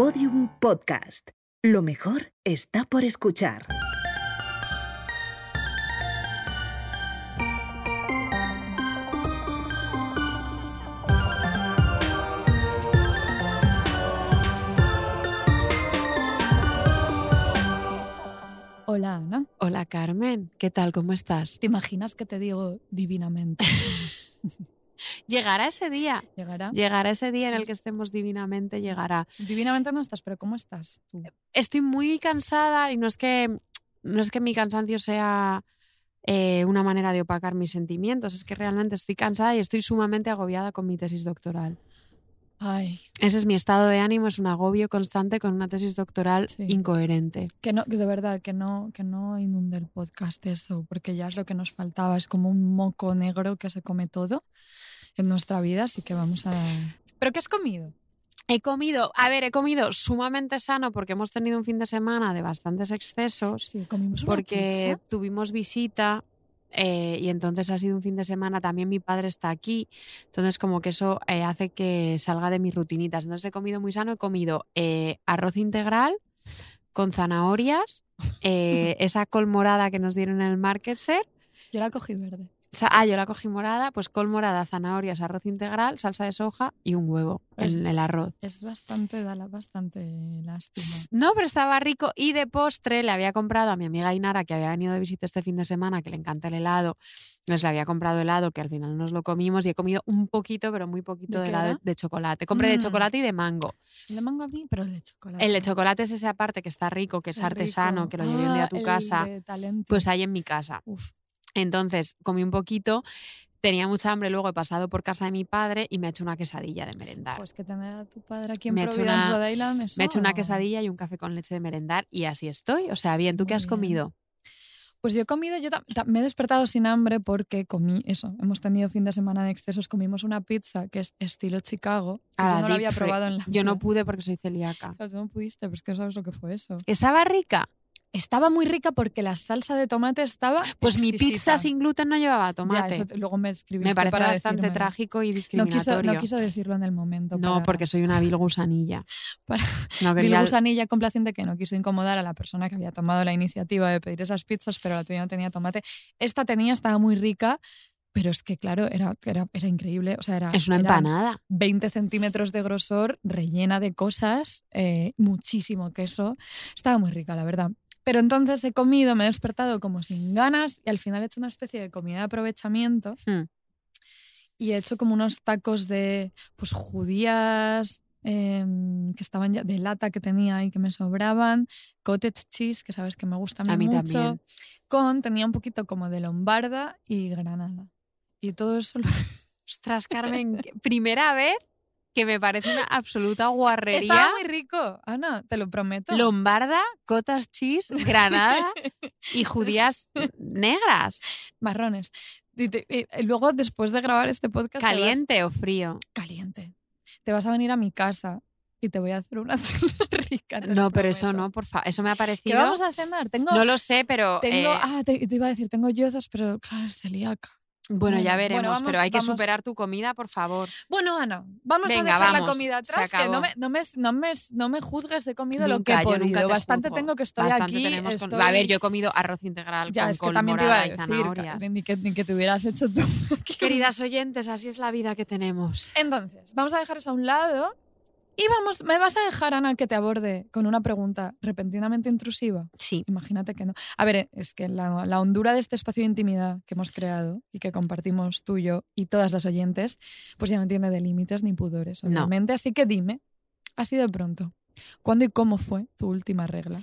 Podium Podcast. Lo mejor está por escuchar. Hola Ana, Hola Carmen, ¿qué tal? ¿Cómo estás? ¿te imaginas que te digo divinamente? Llegará ese día. ¿Llegará? Llegará ese día en Sí. el que estemos divinamente, llegará. Divinamente no estás, pero ¿cómo estás tú? Estoy muy cansada y no es que, no es que mi cansancio sea eh, una manera de opacar mis sentimientos, es que realmente estoy cansada y estoy sumamente agobiada con mi tesis doctoral. Ay, Ese es mi estado de ánimo, es un agobio constante con una tesis doctoral Sí. incoherente. que no, que de verdad, que no, que no inunde el podcast eso, porque ya es lo que nos faltaba, es como un moco negro que se come todo en nuestra vida, así que vamos a... ¿Pero qué has comido? He comido, a ver, he comido sumamente sano porque hemos tenido un fin de semana de bastantes excesos. Sí, comimos una porque pizza. tuvimos visita eh, y entonces ha sido un fin de semana. También mi padre está aquí, entonces como que eso eh, hace que salga de mis rutinitas. Entonces he comido muy sano, he comido eh, arroz integral con zanahorias, eh, esa col morada que nos dieron en el Market Ser. Yo la cogí verde. Ah, yo la cogí morada, pues col morada, zanahorias, arroz integral, salsa de soja y un huevo Es- en el arroz. Es bastante, da bastante lástima. No, pero estaba rico. Y de postre le había comprado a mi amiga Inara, que había venido de visita este fin de semana, que le encanta el helado. Entonces le había comprado helado, que al final nos lo comimos y he comido un poquito, pero muy poquito ¿De helado de chocolate. Compré de Mm. chocolate y de mango. El de mango a mí, pero el de chocolate. El de chocolate es ese aparte que está rico, que es artesano, rico. que lo llevé un día a Ah, tu el casa. Pues hay en mi casa. Uf, Entonces comí un poquito, tenía mucha hambre, luego he pasado por casa de mi padre y me ha hecho una quesadilla de merendar. pues que tener a tu padre aquí en Me Providence, una- Rhode Island, me he hecho una eso- quesadilla y un café con leche de merendar y así estoy. O sea, bien, ¿tú qué Muy has bien. comido? Pues yo he comido, yo me he despertado sin hambre porque comí eso. Hemos tenido fin de semana de excesos, comimos una pizza que es estilo Chicago. Que yo la no la había probado en la Yo no vida. pude porque soy celíaca. Claro, tú no pudiste, pues que no sabes lo que fue eso. ¿Estaba rica? Estaba muy rica porque la salsa de tomate estaba. Pues mi pizza sin gluten no llevaba Ya, tomate. eso luego me escribiste Me parece para bastante decírmelo. trágico y No quiso, discriminatorio. no quiso decirlo en el momento. No, para- porque soy una vil gusanilla. Para- No Vil gusanilla complaciente que no quiso incomodar a la persona que había tomado la iniciativa de pedir esas pizzas, pero la tuya no tenía tomate. Esta tenía, estaba muy rica, pero es que, claro, era, era, era increíble. O sea, era, Es una empanada. 20 centímetros de grosor, rellena de cosas, eh, muchísimo queso. Estaba muy rica, la verdad. Pero entonces he comido, me he despertado como sin ganas y al final he hecho una especie de comida de aprovechamiento Hmm. y he hecho como unos tacos de pues judías em, que estaban ya de lata que tenía y que me sobraban, cottage cheese, que sabes que me gusta a mí, mucho, también. con tenía un poquito como de lombarda y granada. Y todo eso lo Ostras, Carmen, primera vez que me parece una absoluta guarrería. Estaba muy rico, Ana, te lo prometo. Lombarda, cotas cheese, granada y judías negras. Marrones. Y te- y- y luego, después de grabar este podcast, vas- ¿Caliente o frío? caliente. Te vas a venir a mi casa y te voy a hacer una cena rica. No, pero eso no, por favor. Eso me ha ¿Qué parecido. vamos a cenar? Tengo, No lo sé, pero. tengo, eh, ah, te, te iba a decir, tengo yozas, pero claro, celíaca. Bueno, ya bueno, veremos, vamos- pero hay que vamos- superar tu comida, por favor. Bueno, Ana, vamos Venga, a dejar la comida atrás, que no me, no, me, no, me, no me juzgues, he comido lo que he podido. te Bastante juzgo. tengo que estoy Bastante aquí. tenemos con- estoy- A ver, yo he comido arroz integral ya, con es que col también te iba a decir, ni que, ni que te hubieras hecho tú. Queridas oyentes, así es la vida que tenemos. Entonces, vamos a dejar eso a un lado y vamos, me vas a dejar, Ana, que te aborde con una pregunta repentinamente intrusiva. Sí. Imagínate que no. A ver, es que la, la hondura de este espacio de intimidad que hemos creado y que compartimos tú, yo y todas las oyentes, pues ya no tiene de límites ni pudores, No. obviamente. Así que dime, así de pronto, ¿cuándo y cómo fue tu última regla?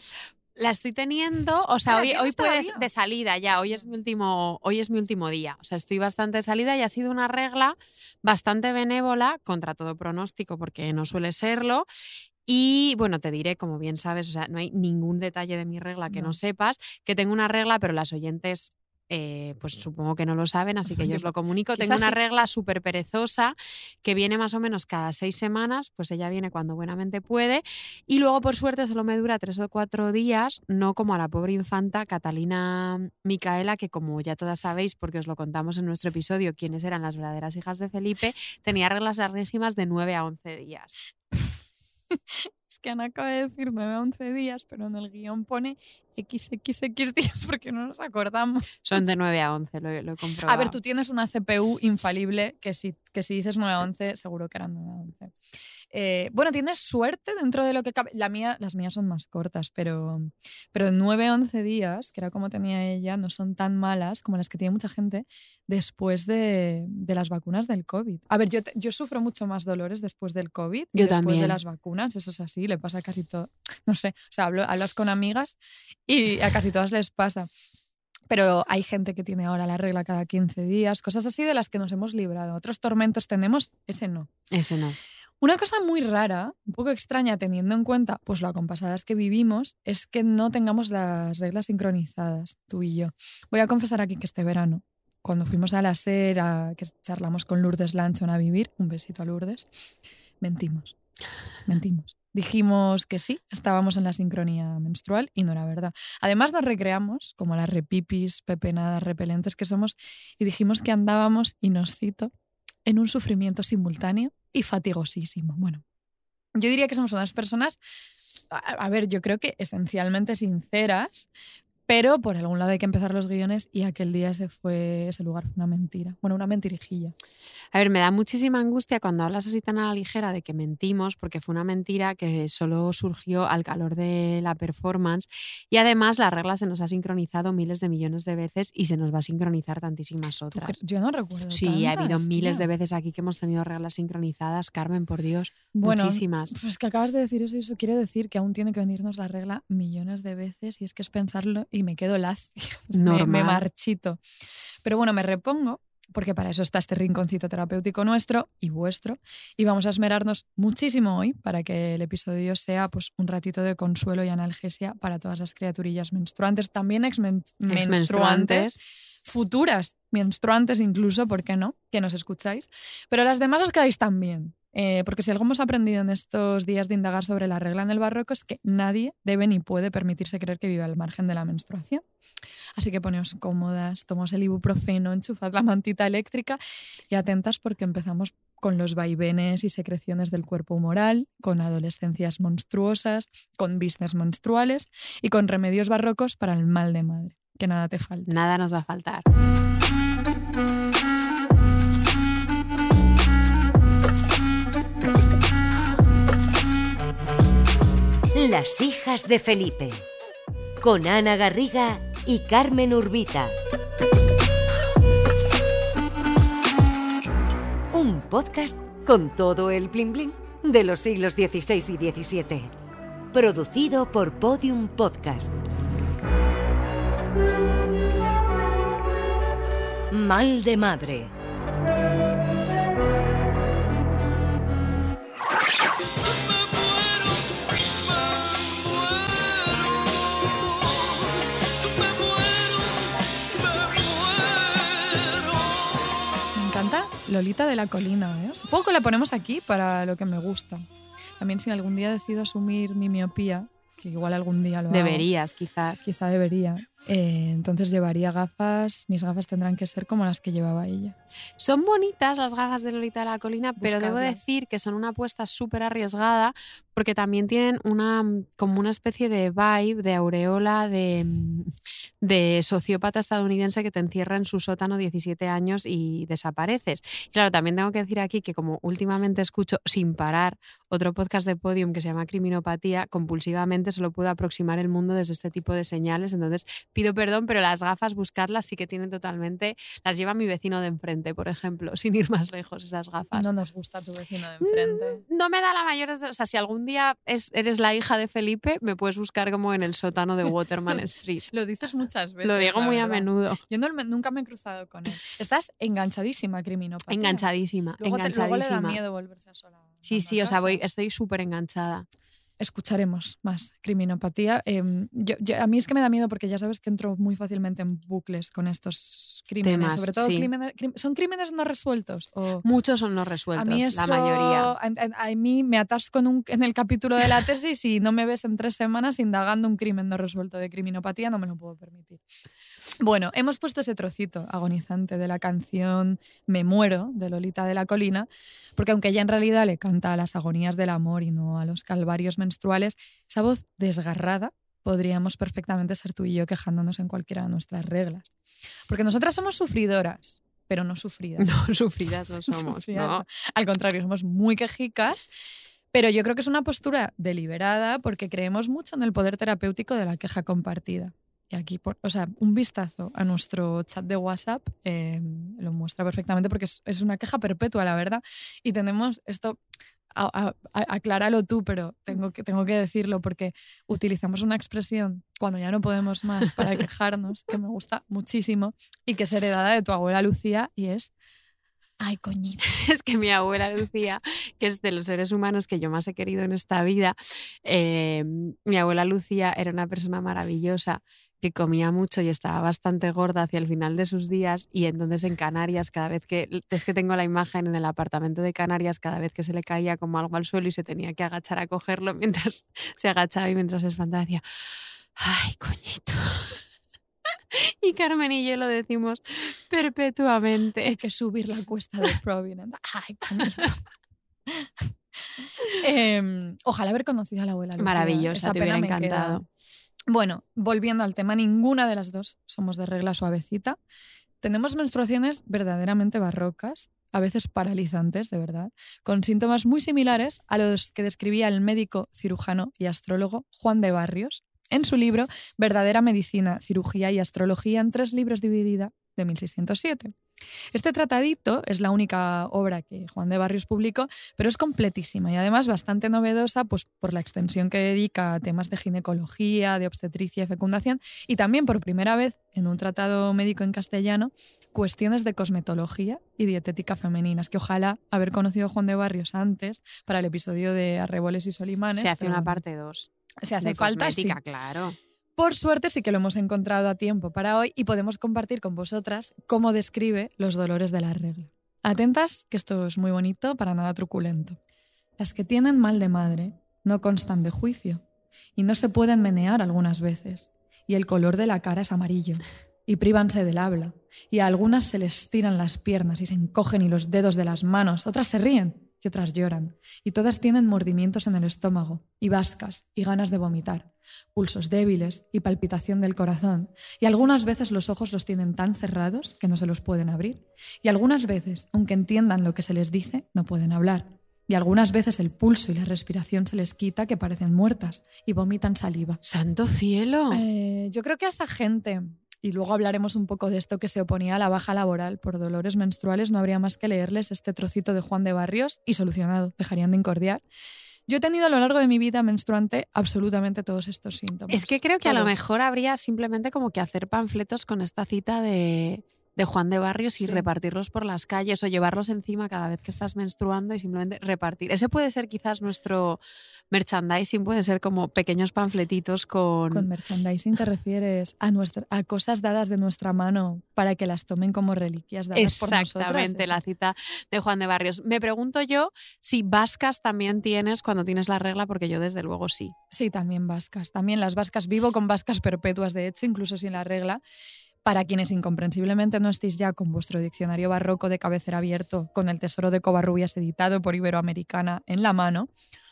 La estoy teniendo, o sea, hoy, ¿tienes hoy puedes todavía? de salida ya, hoy es mi último, hoy es mi último día. O sea, estoy bastante de salida y ha sido una regla bastante benévola contra todo pronóstico, porque no suele serlo. Y bueno, te diré, como bien sabes, o sea, no hay ningún detalle de mi regla que no, No. sepas, que tengo una regla, pero las oyentes eh, pues supongo que no lo saben, así que yo os lo comunico. Tengo una regla súper perezosa que viene más o menos cada seis semanas, pues ella viene cuando buenamente puede. Y luego, por suerte, solo me dura tres o cuatro días, no como a la pobre infanta Catalina Micaela, que como ya todas sabéis, porque os lo contamos en nuestro episodio, quiénes eran las verdaderas hijas de Felipe, tenía reglas larguísimas de 9 a 11 días. Que Ana acaba de decir 9 a 11 días, pero en el guion pone XXX días porque no nos acordamos. Son de 9 a 11, lo, lo he comprobado. A ver, tú tienes una CPU infalible que si, que si dices 9 a 11, seguro que eran 9 a 11. Eh, bueno, tienes suerte dentro de lo que cabe. La mía, las mías son más cortas, pero, pero 9 a 11 días, que era como tenía ella, no son tan malas como las que tiene mucha gente después de, de las vacunas del COVID. A ver, yo, te- yo sufro mucho más dolores después del COVID Yo después de también. las vacunas, eso es así, le pasa a casi todo. No sé, o sea, hablo- hablas con amigas y a casi todas les pasa. Pero hay gente que tiene ahora la regla cada 15 días, cosas así de las que nos hemos librado. Otros tormentos tenemos, ese no. Ese no. Una cosa muy rara, un poco extraña teniendo en cuenta pues lo acompasadas que vivimos, es que no tengamos las reglas sincronizadas, tú y yo. Voy a confesar aquí que este verano, cuando fuimos a la SER, a- que charlamos con Lourdes Lanchon a vivir, un besito a Lourdes, mentimos, mentimos. Dijimos que sí, estábamos en la sincronía menstrual y no era verdad. Además nos recreamos, como las repipis, pepenadas, repelentes que somos, y dijimos que andábamos, y nos cito, en un sufrimiento simultáneo y fatigosísimo. Bueno, yo diría que somos unas personas, a, a ver, yo creo que esencialmente sinceras, pero por algún lado hay que empezar los guiones y aquel día se fue, ese lugar fue una mentira. Bueno, una mentirijilla. A ver, me da muchísima angustia cuando hablas así tan a la ligera de que mentimos, porque fue una mentira que solo surgió al calor de la performance y además la regla se nos ha sincronizado miles de millones de veces y se nos va a sincronizar tantísimas ¿Tú otras. Yo no recuerdo. Sí, ha habido tantas, miles tía. de veces aquí que hemos tenido reglas sincronizadas, Carmen, por Dios, Bueno, muchísimas. Pues que acabas de decir eso y eso quiere decir que aún tiene que venirnos la regla millones de veces y es que es pensarlo y me quedo lacia. O sea, me- me, marchito. Pero bueno, me repongo porque para eso está este rinconcito terapéutico nuestro y vuestro y vamos a esmerarnos muchísimo hoy para que el episodio sea pues un ratito de consuelo y analgesia para todas las criaturillas menstruantes, también exmen- menstruantes, Exmenstruantes. futuras menstruantes incluso, ¿por qué no? Que nos escucháis. Pero las demás os quedáis también. Eh, porque si algo hemos aprendido en estos días de indagar sobre la regla en el barroco es que nadie debe ni puede permitirse creer que vive al margen de la menstruación. Así que poneos cómodas, tomaos el ibuprofeno, enchufad la mantita eléctrica y atentas porque empezamos con los vaivenes y secreciones del cuerpo humoral, con adolescencias monstruosas, con business menstruales y con remedios barrocos para el mal de madre. Que nada te falte. Nada nos va a faltar. Las hijas de Felipe. Con Ana Garriga y Carmen Urbita. Un podcast con todo el bling bling de los siglos XVI y XVII. Producido por Podium Podcast. Mal de madre. Lolita de la Colina. ¿eh? O sea, poco la ponemos aquí para lo que me gusta. También si algún día decido asumir mi miopía, que igual algún día lo hago, Deberías, quizás. quizá debería, eh, entonces llevaría gafas, mis gafas tendrán que ser como las que llevaba ella. Son bonitas las gafas de Lolita de la Colina, pero debo decir que son una apuesta súper arriesgada porque también tienen una como una especie de vibe, de aureola, de, mm, de sociópata estadounidense que te encierra en su sótano 17 años y desapareces. Y claro, también tengo que decir aquí que como últimamente escucho sin parar otro podcast de Podium que se llama Criminopatía, compulsivamente solo puedo aproximar el mundo desde este tipo de señales. Entonces pido perdón, pero las gafas, buscarlas sí que tienen totalmente, las lleva mi vecino de enfrente, por ejemplo, sin ir más lejos esas gafas. No nos gusta tu vecino de enfrente. No me da la mayor. O sea, si algún día es- eres la hija de Felipe, me puedes buscar como en el sótano de Waterman Street. Lo dices muchas veces. Lo digo muy a verdad. menudo. Yo no- nunca me he cruzado con él. Estás enganchadísima, criminopatía. Enganchadísima, Luego, te- luego le da enganchadísima. miedo volverse sola. a Sí, una sí, o sea, casa. voy, estoy súper enganchada. Escucharemos más criminopatía. Em, yo, yo- a mí es que me da miedo porque ya sabes que entro muy fácilmente en bucles con estos crímenes, Temas, sobre todo sí. crímenes, son crímenes no resueltos. O, Muchos son no resueltos, a mí eso, la mayoría. A, a- a mí me atasco en, un- en el capítulo de la tesis y no me ves en tres semanas indagando un crimen no resuelto de criminopatía, no me lo puedo permitir. Bueno, hemos puesto ese trocito agonizante de la canción Me muero de Lolita de la Colina, porque aunque ella en realidad le canta a las agonías del amor y no a los calvarios menstruales, esa voz desgarrada podríamos perfectamente ser tú y yo quejándonos en cualquiera de nuestras reglas. Porque nosotras somos sufridoras, pero no sufridas. No, sufridas no somos. Sufridas no. no. Al contrario, somos muy quejicas, pero yo creo que es una postura deliberada porque creemos mucho en el poder terapéutico de la queja compartida. Y aquí, por- o sea, un vistazo a nuestro chat de WhatsApp eh, lo muestra perfectamente porque es, es una queja perpetua, la verdad. Y tenemos esto, a- a- a- acláralo tú, pero tengo que, tengo que decirlo porque utilizamos una expresión cuando ya no podemos más para quejarnos, que me gusta muchísimo y que es heredada de tu abuela Lucía y es, ay, coñito. Es que mi abuela Lucía, que es de los seres humanos que yo más he querido en esta vida, eh, mi abuela Lucía era una persona maravillosa que comía mucho y estaba bastante gorda hacia el final de sus días y entonces en Canarias cada vez que es que tengo la imagen en el apartamento de Canarias cada vez que se le caía como algo al suelo y se tenía que agachar a cogerlo mientras se agachaba y mientras se espantaba decía ay coñito y Carmen y yo lo decimos perpetuamente Hay que subir la cuesta de Providence. Ay, coñito. Em, ojalá haber conocido a la abuela. Lucía. Maravillosa, Esa te hubiera queda. Bueno, volviendo al tema, ninguna de las dos somos de regla suavecita. Tenemos menstruaciones verdaderamente barrocas, a veces paralizantes, de verdad, con síntomas muy similares a los que describía el médico, cirujano y astrólogo Juan de Barrios en su libro Verdadera Medicina, Cirugía y Astrología en tres libros dividida de 1607. Este tratadito es la única obra que Juan de Barrios publicó, pero es completísima y además bastante novedosa pues, por la extensión que dedica a temas de ginecología, de obstetricia y fecundación y también por primera vez en un tratado médico en castellano cuestiones de cosmetología y dietética femeninas, que ojalá haber conocido a Juan de Barrios antes para el episodio de Arreboles y Solimanes. Se hace una bueno, parte 2. Se hace falta, sí. claro. Por suerte sí que lo hemos encontrado a tiempo para hoy y podemos compartir con vosotras cómo describe los dolores de la regla. Atentas, que esto es muy bonito, para nada truculento. Las que tienen mal de madre no constan de juicio y no se pueden menear algunas veces, y el color de la cara es amarillo, y prívanse del habla, y a algunas se les tiran las piernas y se encogen y los dedos de las manos, otras se ríen y otras lloran, y todas tienen mordimientos en el estómago, y vascas, y ganas de vomitar, pulsos débiles y palpitación del corazón, y algunas veces los ojos los tienen tan cerrados que no se los pueden abrir, y algunas veces, aunque entiendan lo que se les dice, no pueden hablar, y algunas veces el pulso y la respiración se les quita que parecen muertas, y vomitan saliva. ¡Santo cielo! Eh, yo creo que a esa gente, y luego hablaremos un poco de esto que se oponía a la baja laboral por dolores menstruales, no habría más que leerles este trocito de Juan de Barrios y solucionado, dejarían de incordiar. Yo he tenido a lo largo de mi vida menstruante absolutamente todos estos síntomas. Es que creo que a lo mejor habría simplemente como que hacer panfletos con esta cita de, de Juan de Barrios y Sí. repartirlos por las calles o llevarlos encima cada vez que estás menstruando y simplemente repartir. Ese puede ser quizás nuestro merchandising, puede ser como pequeños panfletitos con... Con merchandising te refieres a, nuestra, a cosas dadas de nuestra mano para que las tomen como reliquias dadas por nosotras. Exactamente, la cita de Juan de Barrios. Me pregunto yo si vascas también tienes cuando tienes la regla, porque yo desde luego sí. Sí, también vascas. También las vascas. Vivo con vascas perpetuas, de hecho, incluso sin la regla. Para quienes incomprensiblemente no estéis ya con vuestro diccionario barroco de cabecera abierto, con el tesoro de Covarrubias editado por Iberoamericana en la mano,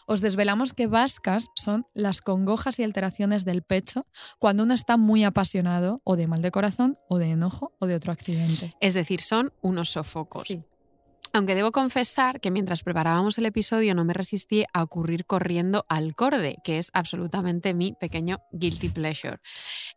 os desvelamos que vascas son las congojas y alteraciones del pecho cuando uno está muy apasionado o de mal de corazón o de enojo o de otro accidente. Es decir, son unos sofocos. Sí. Aunque debo confesar que mientras preparábamos el episodio no me resistí a ocurrir corriendo al corde, que es absolutamente mi pequeño guilty pleasure.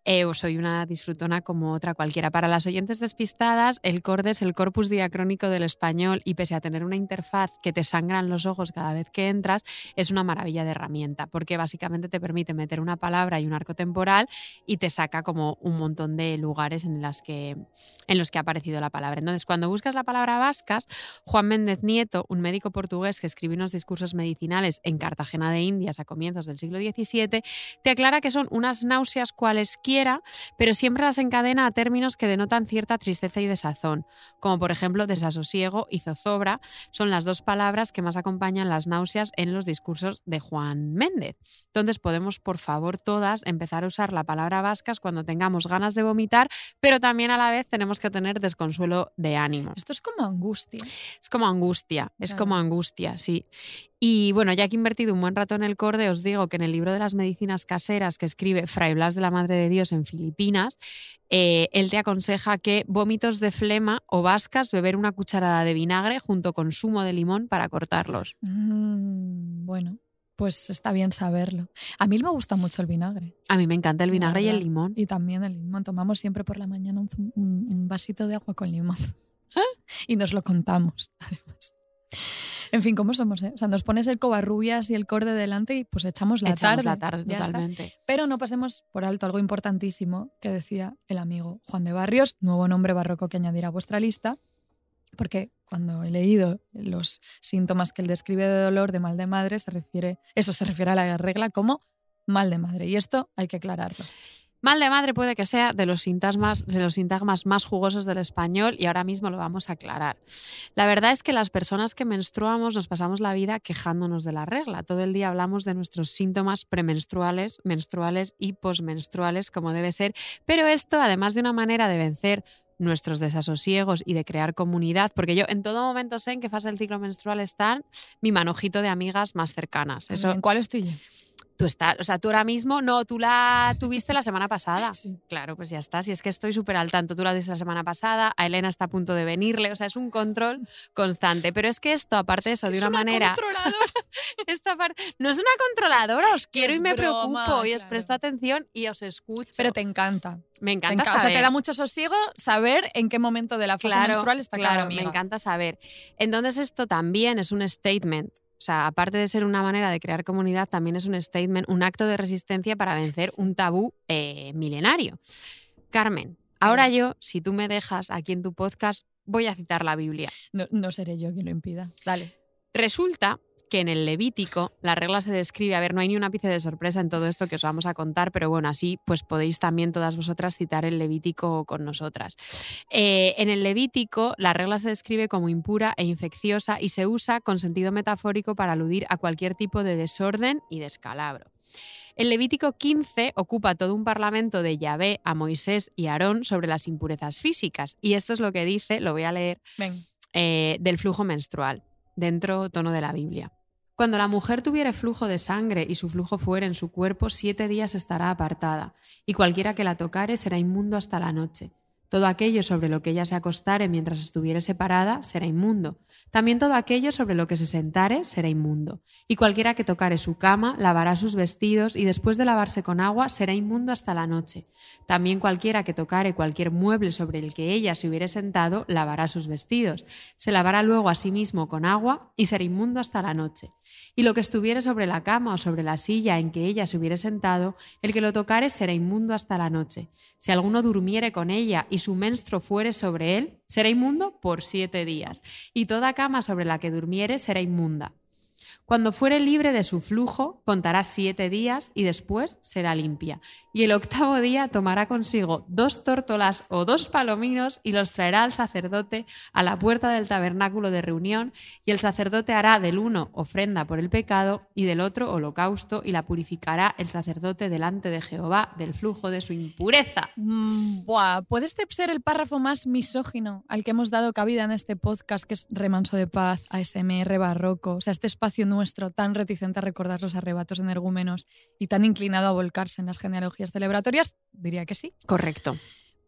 Eh, soy una disfrutona como otra cualquiera. Para las oyentes despistadas, el corde es el corpus diacrónico del español y pese a tener una interfaz que te sangran los ojos cada vez que entras, es una maravilla de herramienta, porque básicamente te permite meter una palabra y un arco temporal y te saca como un montón de lugares en, en los que ha aparecido la palabra. Entonces, cuando buscas la palabra vascas, Juan Méndez Nieto, un médico portugués que escribió unos discursos medicinales en Cartagena de Indias a comienzos del siglo XVII, te aclara que son unas náuseas cualesquiera, pero siempre las encadena a términos que denotan cierta tristeza y desazón, como por ejemplo desasosiego y zozobra, son las dos palabras que más acompañan las náuseas en los discursos de Juan Méndez. Entonces podemos, por favor, todas empezar a usar la palabra vascas cuando tengamos ganas de vomitar, pero también a la vez tenemos que tener desconsuelo de ánimo. Esto es como angustia. Es como angustia, es Claro. como angustia, sí. Y bueno, ya que he invertido un buen rato en el corde, os digo que en el libro de las medicinas caseras que escribe Fray Blas de la Madre de Dios en Filipinas, eh, él te aconseja que vómitos de flema o vascas, beber una cucharada de vinagre junto con zumo de limón para cortarlos. Mm, bueno, pues está bien saberlo. A mí me gusta mucho el vinagre. A mí me encanta el vinagre y el limón. Y también el limón. Tomamos siempre por la mañana un, zum- un- un vasito de agua con limón. y nos lo contamos, además. En fin, ¿cómo somos? eh? O sea, nos pones el covarrubias y el corde delante y pues echamos la Echamos tarde. la tarde Ya está. totalmente. Pero no pasemos por alto algo importantísimo que decía el amigo Juan de Barrios, nuevo nombre barroco que añadir a vuestra lista, porque cuando he leído los síntomas que él describe de dolor, de mal de madre, se refiere, eso se refiere a la regla como mal de madre. Y esto hay que aclararlo. Mal de madre puede que sea de los, sintagmas, de los sintagmas más jugosos del español y ahora mismo lo vamos a aclarar. La verdad es que las personas que menstruamos nos pasamos la vida quejándonos de la regla. Todo el día hablamos de nuestros síntomas premenstruales, menstruales y posmenstruales como debe ser, pero esto además de una manera de vencer nuestros desasosiegos y de crear comunidad, porque yo en todo momento sé en qué fase del ciclo menstrual están mi manojito de amigas más cercanas. ¿En cuál estoy? Tú estás, o sea, tú ahora mismo, no, tú la tuviste la semana pasada. Sí. Claro, pues ya está. Si es que estoy súper al tanto. Tú la dices la semana pasada, a Elena está a punto de venirle. O sea, es un control constante. Pero es que esto, aparte de eso, de una, manera. No es una controladora, os quiero Es me broma, preocupo y os presto atención y os escucho. Pero te encanta. me Te encanta enca- o sea, te da mucho sosiego saber en qué momento de la fase Claro, menstrual está claro, cada me encanta saber. Entonces esto también es un statement. O sea, aparte de ser una manera de crear comunidad, también es un statement, un acto de resistencia para vencer un tabú eh, milenario. Carmen, ahora yo, si tú me dejas aquí en tu podcast, voy a citar la Biblia. No, no seré yo quien lo impida. Dale. Resulta que en el Levítico la regla se describe, a ver, no hay ni un ápice de sorpresa en todo esto que os vamos a contar, pero bueno, así pues podéis también todas vosotras citar el Levítico con nosotras. Eh, en el Levítico la regla se describe como impura e infecciosa y se usa con sentido metafórico para aludir a cualquier tipo de desorden y descalabro. El Levítico 15 ocupa todo un parlamento de Yahvé a Moisés y Aarón sobre las impurezas físicas. Y esto es lo que dice, lo voy a leer, eh, del flujo menstrual, dentro tono de la Biblia. Cuando la mujer tuviere flujo de sangre y su flujo fuere en su cuerpo, siete días estará apartada, y cualquiera que la tocare será inmundo hasta la noche. Todo aquello sobre lo que ella se acostare mientras estuviere separada será inmundo. También todo aquello sobre lo que se sentare será inmundo. Y cualquiera que tocare su cama lavará sus vestidos y después de lavarse con agua será inmundo hasta la noche. También cualquiera que tocare cualquier mueble sobre el que ella se hubiere sentado lavará sus vestidos. Se lavará luego a sí mismo con agua y será inmundo hasta la noche. Y lo que estuviere sobre la cama o sobre la silla en que ella se hubiere sentado, el que lo tocare será inmundo hasta la noche. Si alguno durmiere con ella y su menstruo fuere sobre él, será inmundo por siete días. Y toda cama sobre la que durmiere será inmunda. Cuando fuere libre de su flujo, contará siete días y después será limpia. Y el octavo día tomará consigo dos tórtolas o dos palominos y los traerá al sacerdote a la puerta del tabernáculo de reunión, y el sacerdote hará del uno ofrenda por el pecado y del otro holocausto, y la purificará el sacerdote delante de Jehová del flujo de su impureza. Mm, buah, ¿puede este ser el párrafo más misógino al que hemos dado cabida en este podcast, que es Remanso de Paz, ASMR barroco? O sea, este espacio nuestro tan reticente a recordar los arrebatos energúmenos y tan inclinado a volcarse en las genealogías celebratorias, diría que sí. Correcto.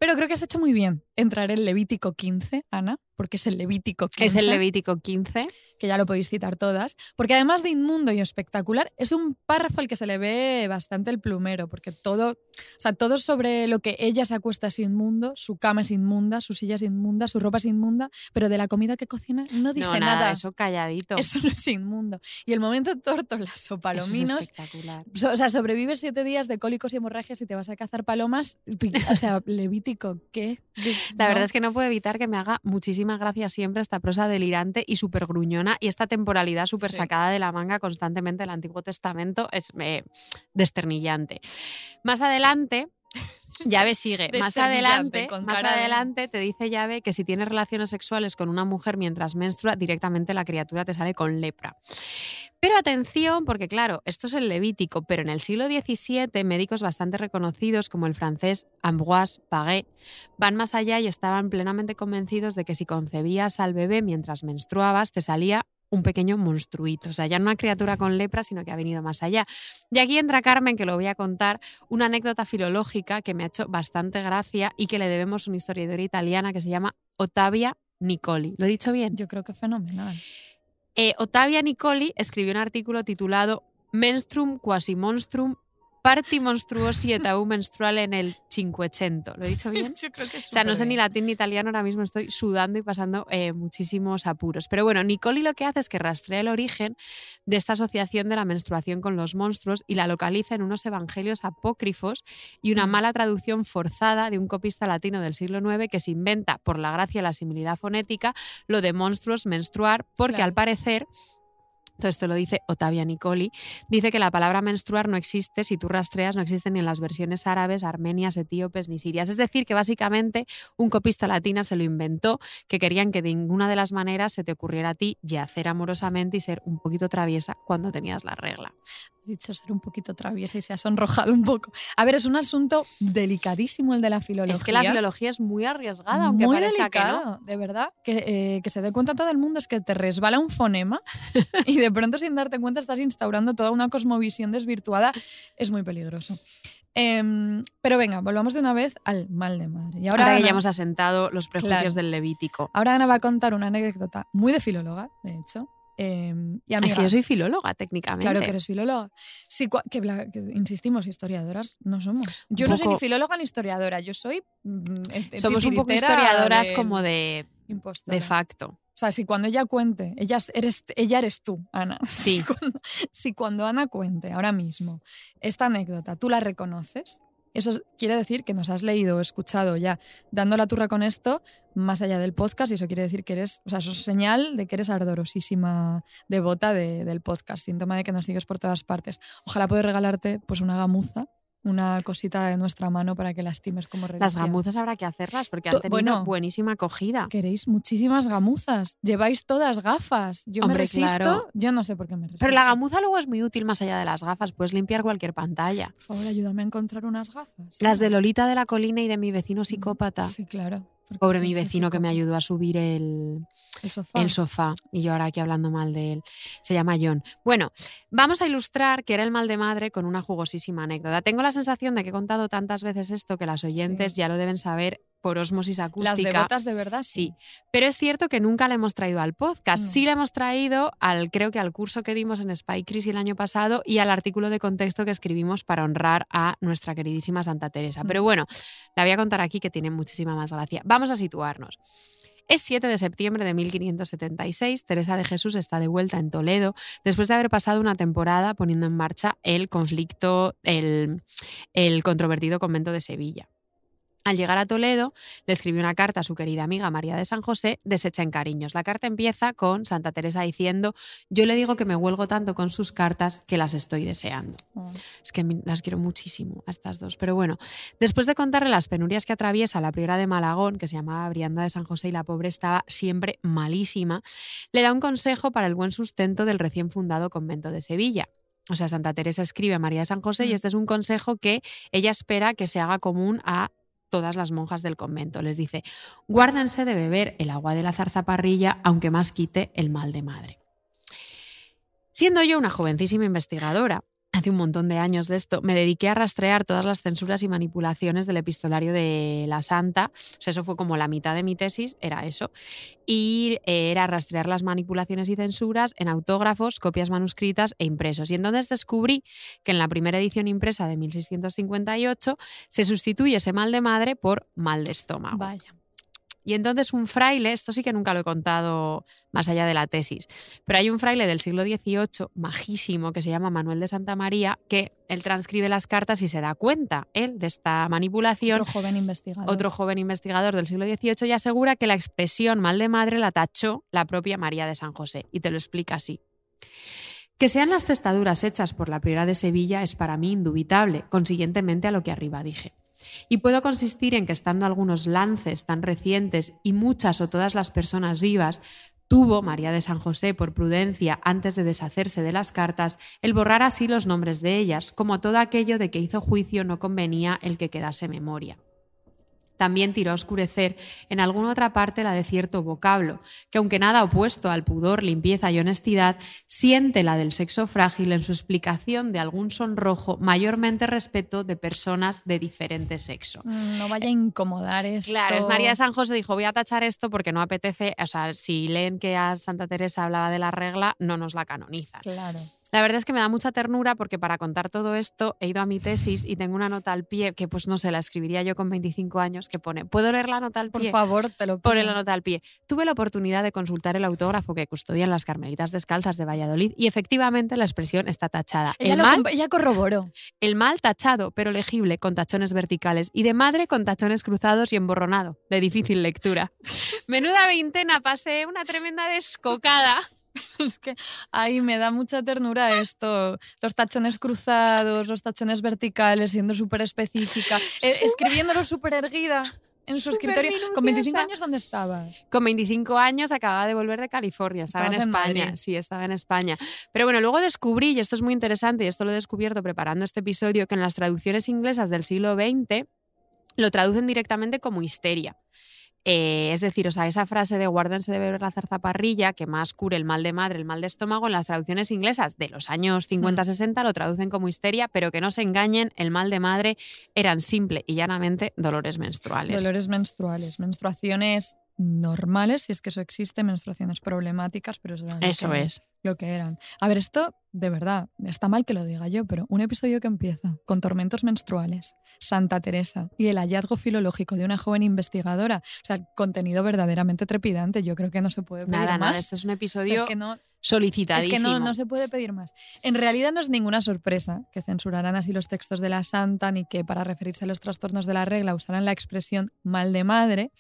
Pero creo que has hecho muy bien en traer el Levítico 15, Ana, porque es el Levítico 15. Es el Levítico 15. que ya lo podéis citar todas, porque además de inmundo y espectacular, es un párrafo al que se le ve bastante el plumero, porque todo, o sea, todo sobre lo que ella se acuesta es inmundo, su cama es inmunda, su silla es inmunda, su ropa es inmunda, pero de la comida que cocina no dice no, nada, nada. eso calladito. Eso no es inmundo. Y el momento tórtolas o Eso es palominos, espectacular. so- o sea, sobrevives siete días de cólicos y hemorragias y te vas a cazar palomas. O sea, Levítico, ¿qué? La verdad es que no puedo evitar que me haga muchísima muchísima gracia siempre esta prosa delirante y súper gruñona y esta temporalidad súper Sí. sacada de la manga constantemente del Antiguo Testamento es eh, desternillante. Más adelante, Llave sigue. Más adelante, más de- adelante te dice Llave que si tienes relaciones sexuales con una mujer mientras menstrua, directamente la criatura te sale con lepra. Pero atención, porque claro, esto es el Levítico, pero en el siglo XVII médicos bastante reconocidos como el francés Ambroise Paré van más allá y estaban plenamente convencidos de que si concebías al bebé mientras menstruabas te salía un pequeño monstruito, o sea, ya no una criatura con lepra, sino que ha venido más allá. Y aquí entra Carmen, que lo voy a contar, una anécdota filológica que me ha hecho bastante gracia y que le debemos a una historiadora italiana que se llama Ottavia Nicoli. ¿Lo he dicho bien? Yo creo que fenomenal. Eh, Ottavia Nicoli escribió un artículo titulado Menstrum quasi monstrum parti monstruosi et au menstruale en el Cinquecento. ¿Lo he dicho bien? Yo creo que O sea, no sé ni latín ni italiano, ahora mismo estoy sudando y pasando eh, muchísimos apuros. Pero bueno, Nicoli lo que hace es que rastrea el origen de esta asociación de la menstruación con los monstruos y la localiza en unos evangelios apócrifos y una Mm. mala traducción forzada de un copista latino del siglo IX que se inventa, por la gracia de la similidad fonética, lo de monstruos menstruar, porque Claro. al parecer esto lo dice Ottavia Nicoli, dice que la palabra menstruar no existe, si tú rastreas, no existe ni en las versiones árabes, armenias, etíopes ni sirias. Es decir, que básicamente un copista latina se lo inventó, que querían que de ninguna de las maneras se te ocurriera a ti yacer amorosamente y ser un poquito traviesa cuando tenías la regla. He dicho ser un poquito traviesa y se ha sonrojado un poco. A ver, es un asunto delicadísimo el de la filología. Es que la filología es muy arriesgada, aunque muy parezca que no. delicado, de verdad. Que, eh, que se dé cuenta todo el mundo es que te resbala un fonema y de pronto sin darte cuenta estás instaurando toda una cosmovisión desvirtuada. Es muy peligroso. Em, pero venga, volvamos de una vez al mal de madre. Y ahora, Ahora que ya hemos asentado los prejuicios Claro. del Levítico. ahora Ana va a contar una anécdota muy de filóloga, de hecho. Y Es que yo soy filóloga, técnicamente. Claro que eres filóloga. Sí, que, insistimos, historiadoras no somos. Yo no soy ni filóloga ni historiadora, yo soy. mm, eh, Somos un poco historiadoras de- como de, impostora. de facto. O sea, si cuando ella cuente, ella es- eres, ella eres tú, Ana. Sí. Si cuando, si cuando Ana cuente ahora mismo esta anécdota, tú la reconoces, eso es- quiere decir que nos has leído escuchado ya dando la turra con esto más allá del podcast y eso quiere decir que eres, o sea, eso es señal de que eres ardorosísima devota de- del podcast, síntoma de que nos sigues por todas partes. Ojalá poder regalarte pues una gamuza, una cosita de nuestra mano para que la estimes como reliquia. Las gamuzas habrá que hacerlas porque han tenido bueno. buenísima acogida. Queréis muchísimas gamuzas. Lleváis todas gafas. Yo me resisto. claro. Yo no sé por qué me resisto. Pero la gamuza luego es muy útil más allá de las gafas. Puedes limpiar cualquier pantalla. Por favor, ayúdame a encontrar unas gafas. Las de Lolita de la Colina y de mi vecino psicópata. Sí, claro. Pobre mi vecino que me ayudó a subir el, El sofá. el sofá. Y yo ahora aquí hablando mal de él. Se llama John. Bueno, vamos a ilustrar que era el mal de madre con una jugosísima anécdota. Tengo la sensación de que he contado tantas veces esto que las oyentes ya lo deben saber por osmosis Las acústica. devotas de verdad, Sí, pero es cierto que nunca la hemos traído al podcast. No. Sí la hemos traído al, creo que al curso que dimos en Spy Crisis el año pasado y al artículo de contexto que escribimos para honrar a nuestra queridísima Santa Teresa. Mm. Pero bueno, la voy a contar aquí que tiene muchísima más gracia. Vamos a situarnos. Es 7 de septiembre de 1576. Teresa de Jesús está de vuelta en Toledo después de haber pasado una temporada poniendo en marcha el conflicto, el, el controvertido convento de Sevilla. Al llegar a Toledo, le escribió una carta a su querida amiga María de San José, deshecha en cariños. La carta empieza con Santa Teresa diciendo: Yo le digo que me huelgo tanto con sus cartas que las estoy deseando. Oh. Es que las quiero muchísimo a estas dos. Pero bueno, después de contarle las penurias que atraviesa la priora de Malagón, que se llamaba Brianda de San José y la pobre estaba siempre malísima, le da un consejo para el buen sustento del recién fundado convento de Sevilla. O sea, Santa Teresa escribe a María de San José y Mm. este es un consejo que ella espera que se haga común a todas las monjas del convento. Les dice, guárdense de beber el agua de la zarzaparrilla, aunque más quite el mal de madre. Siendo yo una jovencísima investigadora, hace un montón de años de esto, me dediqué a rastrear todas las censuras y manipulaciones del epistolario de la Santa. O sea, eso fue como la mitad de mi tesis, era eso. Y eh, era rastrear las manipulaciones y censuras en autógrafos, copias manuscritas e impresos. Y entonces descubrí que en la primera edición impresa de 1658 se sustituye ese mal de madre por mal de estómago. Vaya. Y entonces un fraile, esto sí que nunca lo he contado más allá de la tesis, pero hay un fraile del siglo XVIII, majísimo, que se llama Manuel de Santa María, que él transcribe las cartas y se da cuenta, él, de esta manipulación. Otro joven investigador. Otro joven investigador del siglo XVIII y asegura que la expresión mal de madre la tachó la propia María de San José. Y te lo explica así. Que sean las cestaduras hechas por la priora de Sevilla es para mí indubitable, consiguientemente a lo que arriba dije. Y puedo consistir en que estando algunos lances tan recientes y muchas o todas las personas vivas, tuvo María de San José por prudencia antes de deshacerse de las cartas el borrar así los nombres de ellas, como todo aquello de que hizo juicio no convenía el que quedase memoria también tiró a oscurecer en alguna otra parte la de cierto vocablo, que aunque nada opuesto al pudor, limpieza y honestidad, siente la del sexo frágil en su explicación de algún sonrojo, mayormente respeto de personas de diferente sexo. Mm, No vaya a incomodar esto. Claro, es María de San José dijo, voy a tachar esto porque no apetece, o sea, si leen que a Santa Teresa hablaba de la regla, no nos la canonizan. Claro. La verdad es que me da mucha ternura porque para contar todo esto he ido a mi tesis y tengo una nota al pie que pues no sé, la escribiría yo con 25 años que pone, ¿puedo leer la nota al Por pie? favor, te lo pido. Pone la nota al pie. Tuve la oportunidad de consultar el autógrafo que custodian las Carmelitas Descalzas de Valladolid y efectivamente la expresión está tachada. Ella, El lo mal, ella corroboró. el mal tachado, pero legible, con tachones verticales y de madre con tachones cruzados y emborronado, de difícil lectura. Menuda veintena, pasé una tremenda descocada. Es que ahí me da mucha ternura esto. Los tachones cruzados, los tachones verticales, siendo súper específica. eh, escribiéndolo súper erguida en su escritorio. Con 25 minuciosa. años, ¿dónde estabas? Con 25 años acababa de volver de California, estaba en Estabas en España. Sí, estaba en España. Pero bueno, luego descubrí, y esto es muy interesante, y esto lo he descubierto preparando este episodio, que en las traducciones inglesas del siglo XX lo traducen directamente como histeria. Eh, es decir, o sea, esa frase de guárdense de beber la zarzaparrilla, que más cure el mal de madre, el mal de estómago, en las traducciones inglesas de los años 50-60 lo traducen como histeria, pero que no se engañen, el mal de madre eran simple y llanamente dolores menstruales. Dolores menstruales, menstruaciones normales, si es que eso existe, menstruaciones problemáticas, pero eso, era lo Eso que- es. lo que eran. A ver, esto de verdad, está mal que lo diga yo, pero un episodio que empieza con tormentos menstruales, Santa Teresa y el hallazgo filológico de una joven investigadora, o sea, contenido verdaderamente trepidante, yo creo que no se puede pedir Nada, más. nada, este es un episodio es que no, es solicitadísimo. que no, no se puede pedir más. En realidad no es ninguna sorpresa que censuraran así los textos de la santa ni que para referirse a los trastornos de la regla usaran la expresión mal de madre,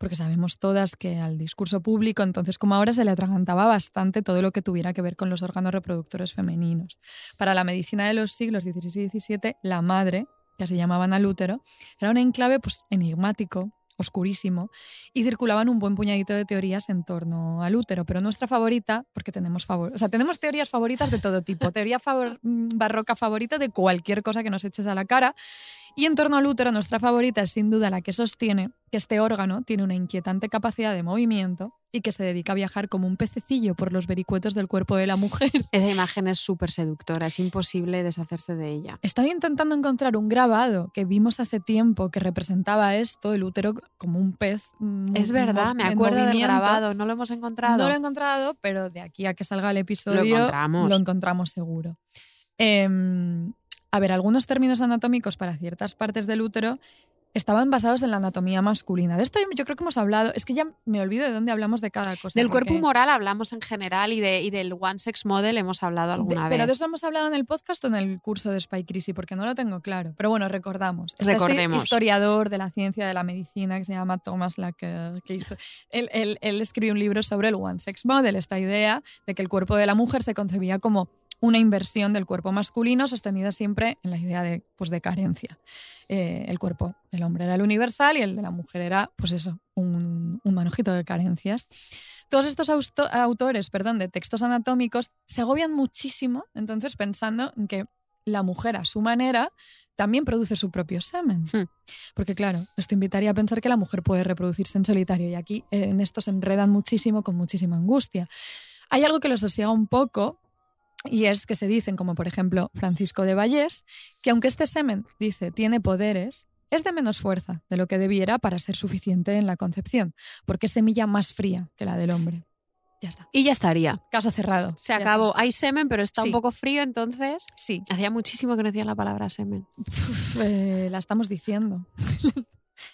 porque sabemos todas que al discurso público entonces como ahora se le atragantaba bastante todo lo que tuviera que ver con los órganos reproductores femeninos. Para la medicina de los siglos XVI y XVII, la madre, que se llamaban al útero, era un enclave pues, enigmático, oscurísimo, y circulaban un buen puñadito de teorías en torno al útero, pero nuestra favorita, porque tenemos favor, o sea, tenemos teorías favoritas de todo tipo, teoría favor- mm, barroca favorita de cualquier cosa que nos eches a la cara, y en torno al útero nuestra favorita es sin duda la que sostiene que este órgano tiene una inquietante capacidad de movimiento y que se dedica a viajar como un pececillo por los vericuetos del cuerpo de la mujer. Esa imagen es súper seductora, es imposible deshacerse de ella. Estaba intentando encontrar un grabado que vimos hace tiempo que representaba esto, el útero como un pez. mm, Es verdad, me acuerdo del grabado, no lo hemos encontrado. No lo he encontrado, pero de aquí a que salga el episodio encontramos. lo encontramos seguro. Em, a ver, algunos términos anatómicos para ciertas partes del útero estaban basados en la anatomía masculina. De esto yo creo que hemos hablado, es que ya me olvido de dónde hablamos de cada cosa. Del cuerpo humoral hablamos en general y, de, y del One Sex Model hemos hablado de- alguna pero de vez. eso hemos hablado en el podcast o en el curso de Spy Crisi, porque no lo tengo claro. Pero bueno, recordamos. Está Recordemos. Este historiador de la ciencia de la medicina que se llama Thomas Lacker, que hizo. Él, él- él escribió un libro sobre el One Sex Model, esta idea de que el cuerpo de la mujer se concebía como una inversión del cuerpo masculino sostenida siempre en la idea de, pues, de carencia. Eh, el cuerpo del hombre era el universal y el de la mujer era, pues eso, un, un manojito de carencias. Todos estos autores perdón, de textos anatómicos se agobian muchísimo, entonces pensando en que la mujer a su manera también produce su propio semen. Hmm. Porque claro, esto invitaría a pensar que la mujer puede reproducirse en solitario y aquí eh, en esto se enredan muchísimo con muchísima angustia. Hay algo que los sosiega un poco y es que se dicen, como por ejemplo Francisco de Vallés, que aunque este semen, dice, tiene poderes, es de menos fuerza de lo que debiera para ser suficiente en la concepción, porque es semilla más fría que la del hombre. Ya está. Y ya estaría. Caso cerrado. Se acabó. Hay semen, pero está Sí. un poco frío, entonces. Sí. Hacía muchísimo que no decía la palabra semen. Uf, eh, la estamos diciendo.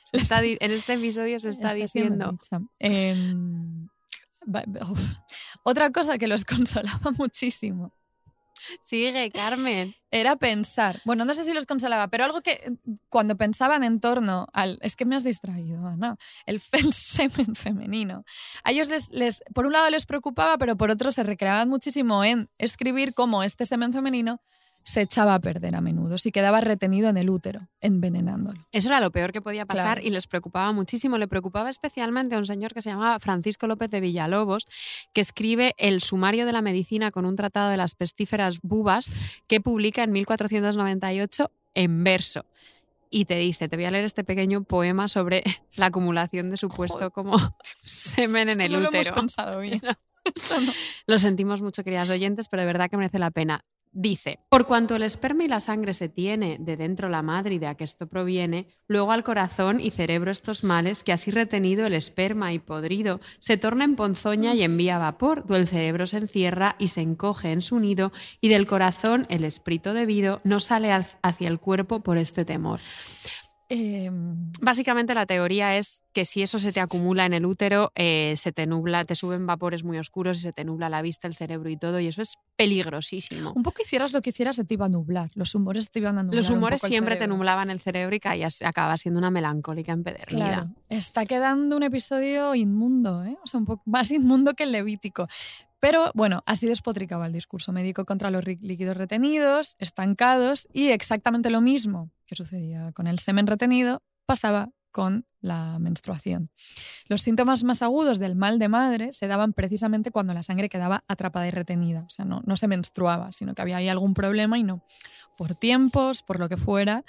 Se está en este episodio se está, diciendo. uf. Otra cosa que los consolaba muchísimo Sigue, Carmen. era pensar, bueno, no sé si los consolaba, pero algo que eh, cuando pensaban en torno al, es que me has distraído, Ana, el, semen femenino, a ellos les, les, por un lado les preocupaba, pero por otro se recreaban muchísimo en escribir cómo este semen femenino se echaba a perder a menudo, si quedaba retenido en el útero, envenenándolo. Eso era lo peor que podía pasar Claro. y les preocupaba muchísimo. Le preocupaba especialmente a un señor que se llamaba Francisco López de Villalobos, que escribe el Sumario de la Medicina con un tratado de las pestíferas bubas que publica en 1498 en verso. Y te dice, te voy a leer este pequeño poema sobre la acumulación de supuesto Joder. como semen en Esto el no lo hemos útero. pensado bien. Esto no. Lo sentimos mucho, queridas oyentes, pero de verdad que merece la pena. Dice, por cuanto el esperma y la sangre se tiene de dentro la madre y de a que esto proviene, luego al corazón y cerebro estos males, que así retenido el esperma y podrido, se torna en ponzoña y envía vapor, do el cerebro se encierra y se encoge en su nido, y del corazón el espíritu debido no sale al- hacia el cuerpo por este temor. Em, Básicamente la teoría es que si eso se te acumula en el útero, eh, se te nubla, te suben vapores muy oscuros y se te nubla la vista, el cerebro y todo, y eso es peligrosísimo. un poco hicieras lo que hicieras, se te iba a nublar. Los humores te iban a nublar. Los humores siempre te nublaban el cerebro y caías, acabas siendo una melancólica empedernida. Claro, está quedando un episodio inmundo, ¿eh? o sea, un poco más inmundo que el Levítico. Pero bueno, así despotricaba el discurso médico contra los líquidos retenidos, estancados, y exactamente lo mismo que sucedía con el semen retenido pasaba con la menstruación. Los síntomas más agudos del mal de madre se daban precisamente cuando la sangre quedaba atrapada y retenida. O sea, no, no se menstruaba, sino que había ahí algún problema y no. Por tiempos, por lo que fuera,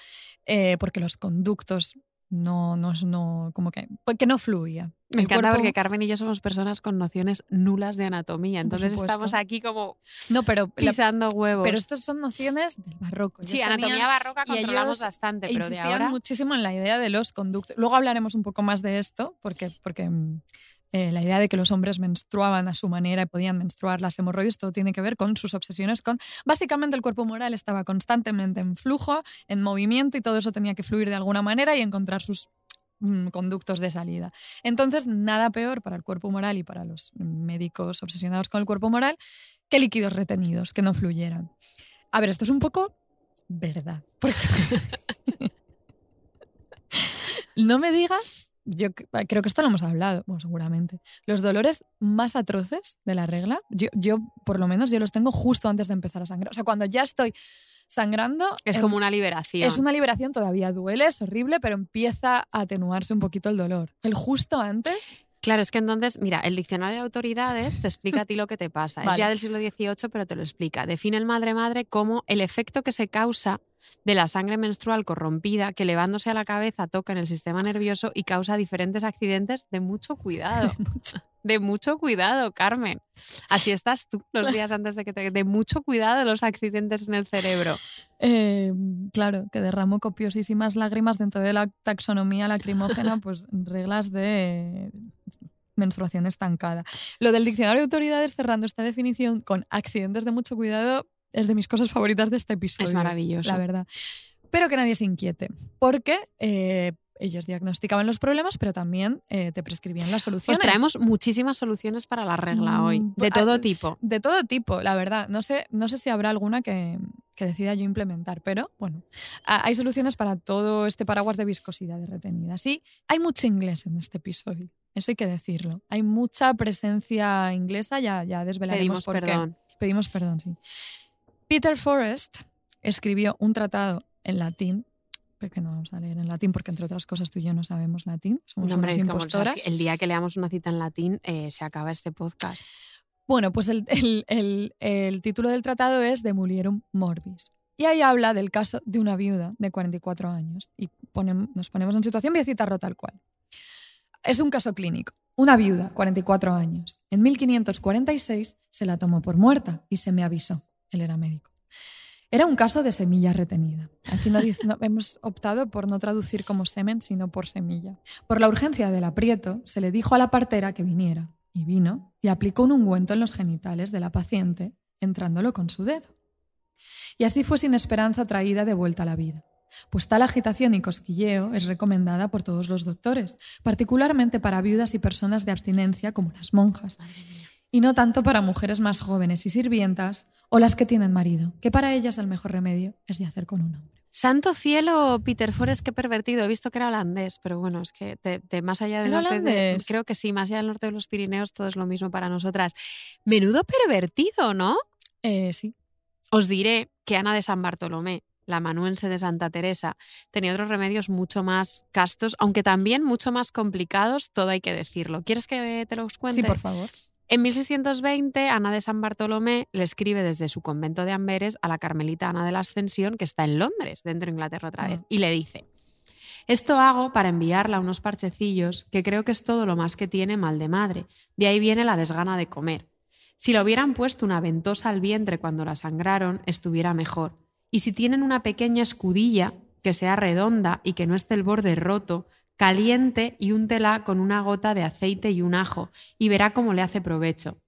eh, porque los conductos no, no, no, como que, porque no fluía. Me encanta cuerpo- porque Carmen y yo somos personas con nociones nulas de anatomía, entonces estamos aquí como No, pero, la- pisando huevos. pero estas son nociones del barroco. sí, anatomía tenían- barroca y controlamos bastante, pero de ahora muchísimo en la idea de los conductos. Luego hablaremos un poco más de esto, porque, porque mm, eh, la idea de que los hombres menstruaban a su manera y podían menstruar las hemorroides, todo tiene que ver con sus obsesiones con... Básicamente el cuerpo moral estaba constantemente en flujo, en movimiento y todo eso tenía que fluir de alguna manera y encontrar sus mm, conductos de salida. Entonces, nada peor para el cuerpo moral y para los médicos obsesionados con el cuerpo moral que líquidos retenidos, que no fluyeran. A ver, esto es un poco verdad. No me digas, yo c- creo que esto lo hemos hablado, bueno, seguramente. Los dolores más atroces de la regla, yo, yo por lo menos yo los tengo justo antes de empezar a sangrar. O sea, cuando ya estoy sangrando, es em, como una liberación. es una liberación, todavía duele, es horrible, pero empieza a atenuarse un poquito el dolor. El justo antes, Claro, es que entonces, mira, el diccionario de autoridades te explica a ti lo que te pasa. Es ya del siglo XVIII, pero te lo explica. Define el madre-madre como el efecto que se causa de la sangre menstrual corrompida que elevándose a la cabeza toca en el sistema nervioso y causa diferentes accidentes de mucho cuidado. De mucho cuidado, Carmen. Así estás tú los días antes de que te... De mucho cuidado los accidentes en el cerebro. eh, claro, que derramó copiosísimas lágrimas dentro de la taxonomía lacrimógena, pues reglas de menstruación estancada. Lo del diccionario de autoridades cerrando esta definición con accidentes de mucho cuidado es de mis cosas favoritas de este episodio. Es maravilloso. La verdad. Pero que nadie se inquiete, porque eh, ellos diagnosticaban los problemas, pero también eh, te prescribían las Os soluciones. traemos muchísimas soluciones para la regla hoy, Mm, de ah, todo tipo. De todo tipo, la verdad. No sé, no sé si habrá alguna que, que decida yo implementar, pero bueno, hay soluciones para todo este paraguas de viscosidad de retenida. Sí, hay mucho inglés en este episodio, eso hay que decirlo. Hay mucha presencia inglesa, ya, ya desvelaremos Pedimos por qué. perdón. Pedimos perdón, sí. Peter Forrest escribió un tratado en latín, que no vamos a leer en latín porque entre otras cosas tú y yo no sabemos latín, somos No, hombre, unas como, o sea, impostoras. el día que leamos una cita en latín eh, se acaba este podcast. Bueno, pues el, el- el- el título del tratado es De Mulierum Morbis. Y ahí habla del caso de una viuda de 44 años. Y ponem- nos ponemos en situación, voy a citarlo tal cual. Es un caso clínico. Una viuda, 44 años. En 1546 se la tomó por muerta y se me avisó. Él era médico. Era un caso de semilla retenida. Aquí no no- hemos optado por no traducir como semen, sino por semilla. Por la urgencia del aprieto, se le dijo a la partera que viniera, y vino, y aplicó un ungüento en los genitales de la paciente, entrándolo con su dedo. Y así fue sin esperanza traída de vuelta a la vida. pues tal agitación y cosquilleo es recomendada por todos los doctores, particularmente para viudas y personas de abstinencia como las monjas, y no tanto para mujeres más jóvenes y sirvientas o las que tienen marido, que para ellas el mejor remedio es de hacer con un hombre. Santo cielo, Peter Forrest, qué pervertido. He visto que era holandés, pero bueno, es que de, de más allá del ¿Era norte, de- creo que sí, más allá del norte de los Pirineos, todo es lo mismo para nosotras. Menudo pervertido, ¿no? Eh, sí. Os diré que Ana de San Bartolomé, la manuense de Santa Teresa, tenía otros remedios mucho más castos, aunque también mucho más complicados, todo hay que decirlo. ¿Quieres que te los cuente? Sí, por favor. En 1620, Ana de San Bartolomé le escribe desde su convento de Amberes a la carmelita Ana de la Ascensión, que está en Londres, dentro de Inglaterra otra vez, Mm. y le dice, esto hago para enviarla unos parchecillos que creo que es todo lo más que tiene mal de madre. De ahí viene la desgana de comer. Si le hubieran puesto una ventosa al vientre cuando la sangraron, estuviera mejor. Y si tienen una pequeña escudilla, que sea redonda y que no esté el borde roto, caliente y úntela con una gota de aceite y un ajo, y verá cómo le hace provecho.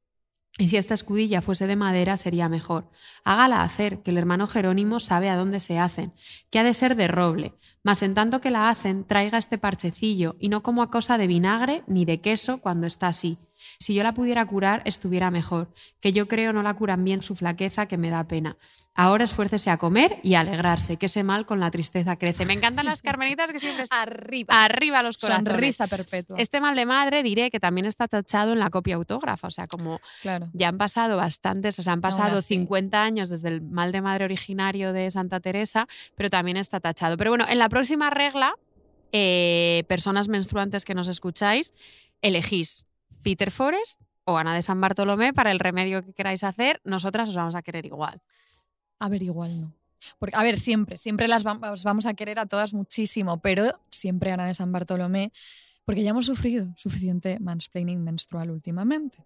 Y si esta escudilla fuese de madera, sería mejor. Hágala hacer, que el hermano Jerónimo sabe a dónde se hacen, que ha de ser de roble, mas en tanto que la hacen, traiga este parchecillo, y no como a cosa de vinagre ni de queso cuando está así. Si yo la pudiera curar, estuviera mejor, que yo creo no la curan bien su flaqueza, que me da pena. Ahora esfuércese a comer y a alegrarse, que ese mal con la tristeza crece. Me encantan las carmelitas que siempre están Arriba. arriba los corazones. Sonrisa perpetua. Este mal de madre diré que también está tachado en la copia autógrafa, o sea, como Claro. ya han pasado bastantes, o sea, han pasado así. 50 años desde el mal de madre originario de Santa Teresa, pero también está tachado. Pero bueno, en la próxima regla, eh, personas menstruantes que nos escucháis, elegís Peter Forrest o Ana de San Bartolomé para el remedio que queráis hacer, nosotras os vamos a querer igual. A ver, igual no. Porque, a ver, siempre, siempre las vam- os vamos a querer a todas muchísimo, pero siempre Ana de San Bartolomé, porque ya hemos sufrido suficiente mansplaining menstrual últimamente.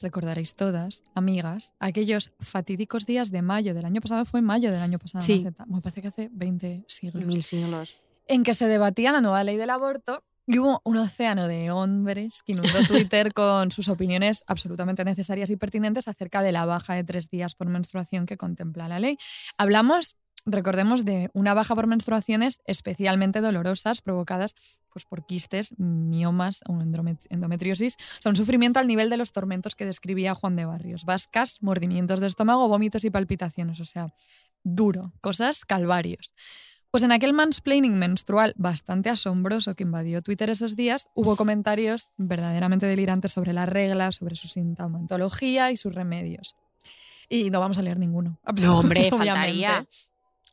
Recordaréis todas, amigas, aquellos fatídicos días de mayo del año pasado, fue en mayo del año pasado, Sí. me parece que hace 20 siglos, Mil siglos. en que se debatía la nueva ley del aborto y hubo un océano de hombres que inundó Twitter con sus opiniones absolutamente necesarias y pertinentes acerca de la baja de tres días por menstruación que contempla la ley. Hablamos, recordemos, de una baja por menstruaciones especialmente dolorosas provocadas pues, por quistes, miomas o endometriosis. O sea, un sufrimiento al nivel de los tormentos que describía Juan de Barrios. Vascas, mordimientos de estómago, vómitos y palpitaciones. O sea, duro. Cosas calvarios. Pues en aquel mansplaining menstrual bastante asombroso que invadió Twitter esos días, hubo comentarios verdaderamente delirantes sobre la regla, sobre su sintomatología y sus remedios. Y no vamos a leer ninguno. No, hombre, obviamente. faltaría.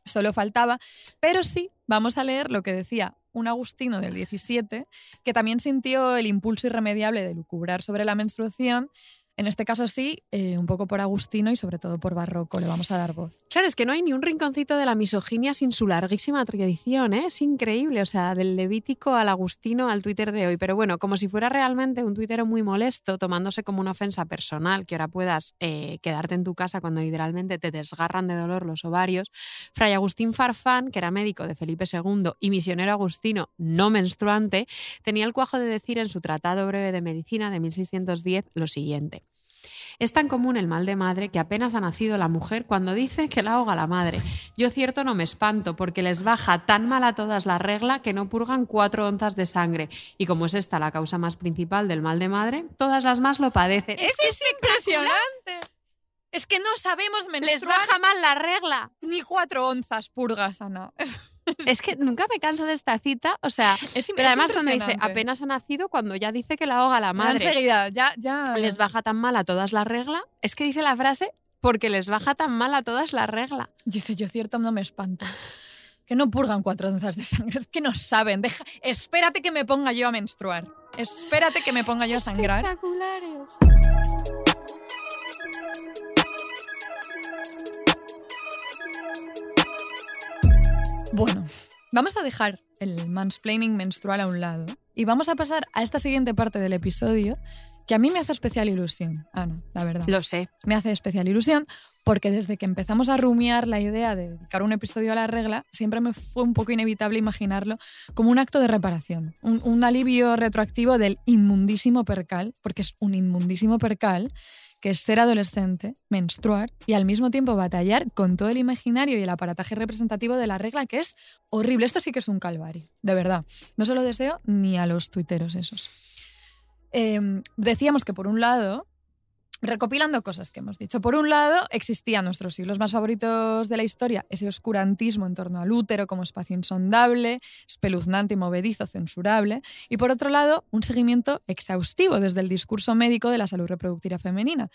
Solo faltaba. Pero sí, vamos a leer lo que decía un agustino del 17, que también sintió el impulso irremediable de lucubrar sobre la menstruación. En este caso sí, eh, un poco por Agustino y sobre todo por Barroco. Le vamos a dar voz. Claro, es que no hay ni un rinconcito de la misoginia sin su larguísima tradición, ¿eh? es increíble, o sea, del Levítico al Agustino al Twitter de hoy, pero bueno, como si fuera realmente un tuitero muy molesto, tomándose como una ofensa personal, que ahora puedas eh, quedarte en tu casa cuando literalmente te desgarran de dolor los ovarios, Fray Agustín Farfán, que era médico de Felipe II y misionero agustino no menstruante, tenía el cuajo de decir en su Tratado Breve de Medicina de 1610 lo siguiente. Es tan común el mal de madre que apenas ha nacido la mujer cuando dice que la ahoga la madre. Yo cierto no me espanto porque les baja tan mal a todas la regla que no purgan cuatro onzas de sangre. Y como es esta la causa más principal del mal de madre, todas las más lo padecen. Es que es impresionante. Es que no sabemos Les menstruar baja mal la regla. ni cuatro onzas purgas, Ana. Es, que nunca me canso de esta cita. O sea, es pero además cuando dice apenas ha nacido, cuando ya dice que la ahoga la madre. Enseguida, ya, ya. les baja tan mal a todas la regla, es que dice la frase porque les baja tan mal a todas la regla. Dice, yo cierto no me espanto. Que no purgan cuatro onzas de sangre, es que no saben. Deja, espérate que me ponga yo a menstruar. Espérate que me ponga yo a sangrar. Espectaculares. Bueno, vamos a dejar el mansplaining menstrual a un lado y vamos a pasar a esta siguiente parte del episodio que a mí me hace especial ilusión, Ana, la verdad. Lo sé. me hace especial ilusión porque desde que empezamos a rumiar la idea de dedicar un episodio a la regla, siempre me fue un poco inevitable imaginarlo como un acto de reparación, un, un alivio retroactivo del inmundísimo percal, porque es un inmundísimo percal que es ser adolescente, menstruar y al mismo tiempo batallar con todo el imaginario y el aparataje representativo de la regla, que es horrible. Esto sí que es un calvario, de verdad. No se lo deseo ni a los tuiteros esos. Em, decíamos que por un lado recopilando cosas que hemos dicho. Por un lado, existían nuestros siglos más favoritos de la historia, ese oscurantismo en torno al útero como espacio insondable, espeluznante y movedizo, censurable. Y por otro lado, un seguimiento exhaustivo desde el discurso médico de la salud reproductiva femenina.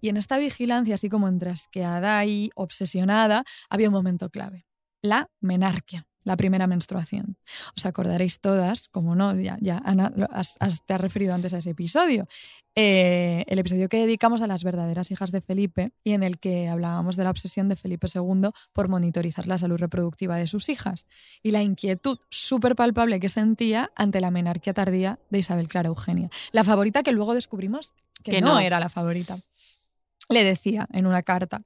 Y en esta vigilancia, así como entrasqueada y obsesionada, había un momento clave, la menarquia la primera menstruación. Os acordaréis todas, como no, ya, ya Ana, te has referido antes a ese episodio, eh, el episodio que dedicamos a las verdaderas hijas de Felipe y en el que hablábamos de la obsesión de Felipe II por monitorizar la salud reproductiva de sus hijas y la inquietud súper palpable que sentía ante la menarquía tardía de Isabel Clara Eugenia, la favorita que luego descubrimos que, no era la favorita le decía en una carta,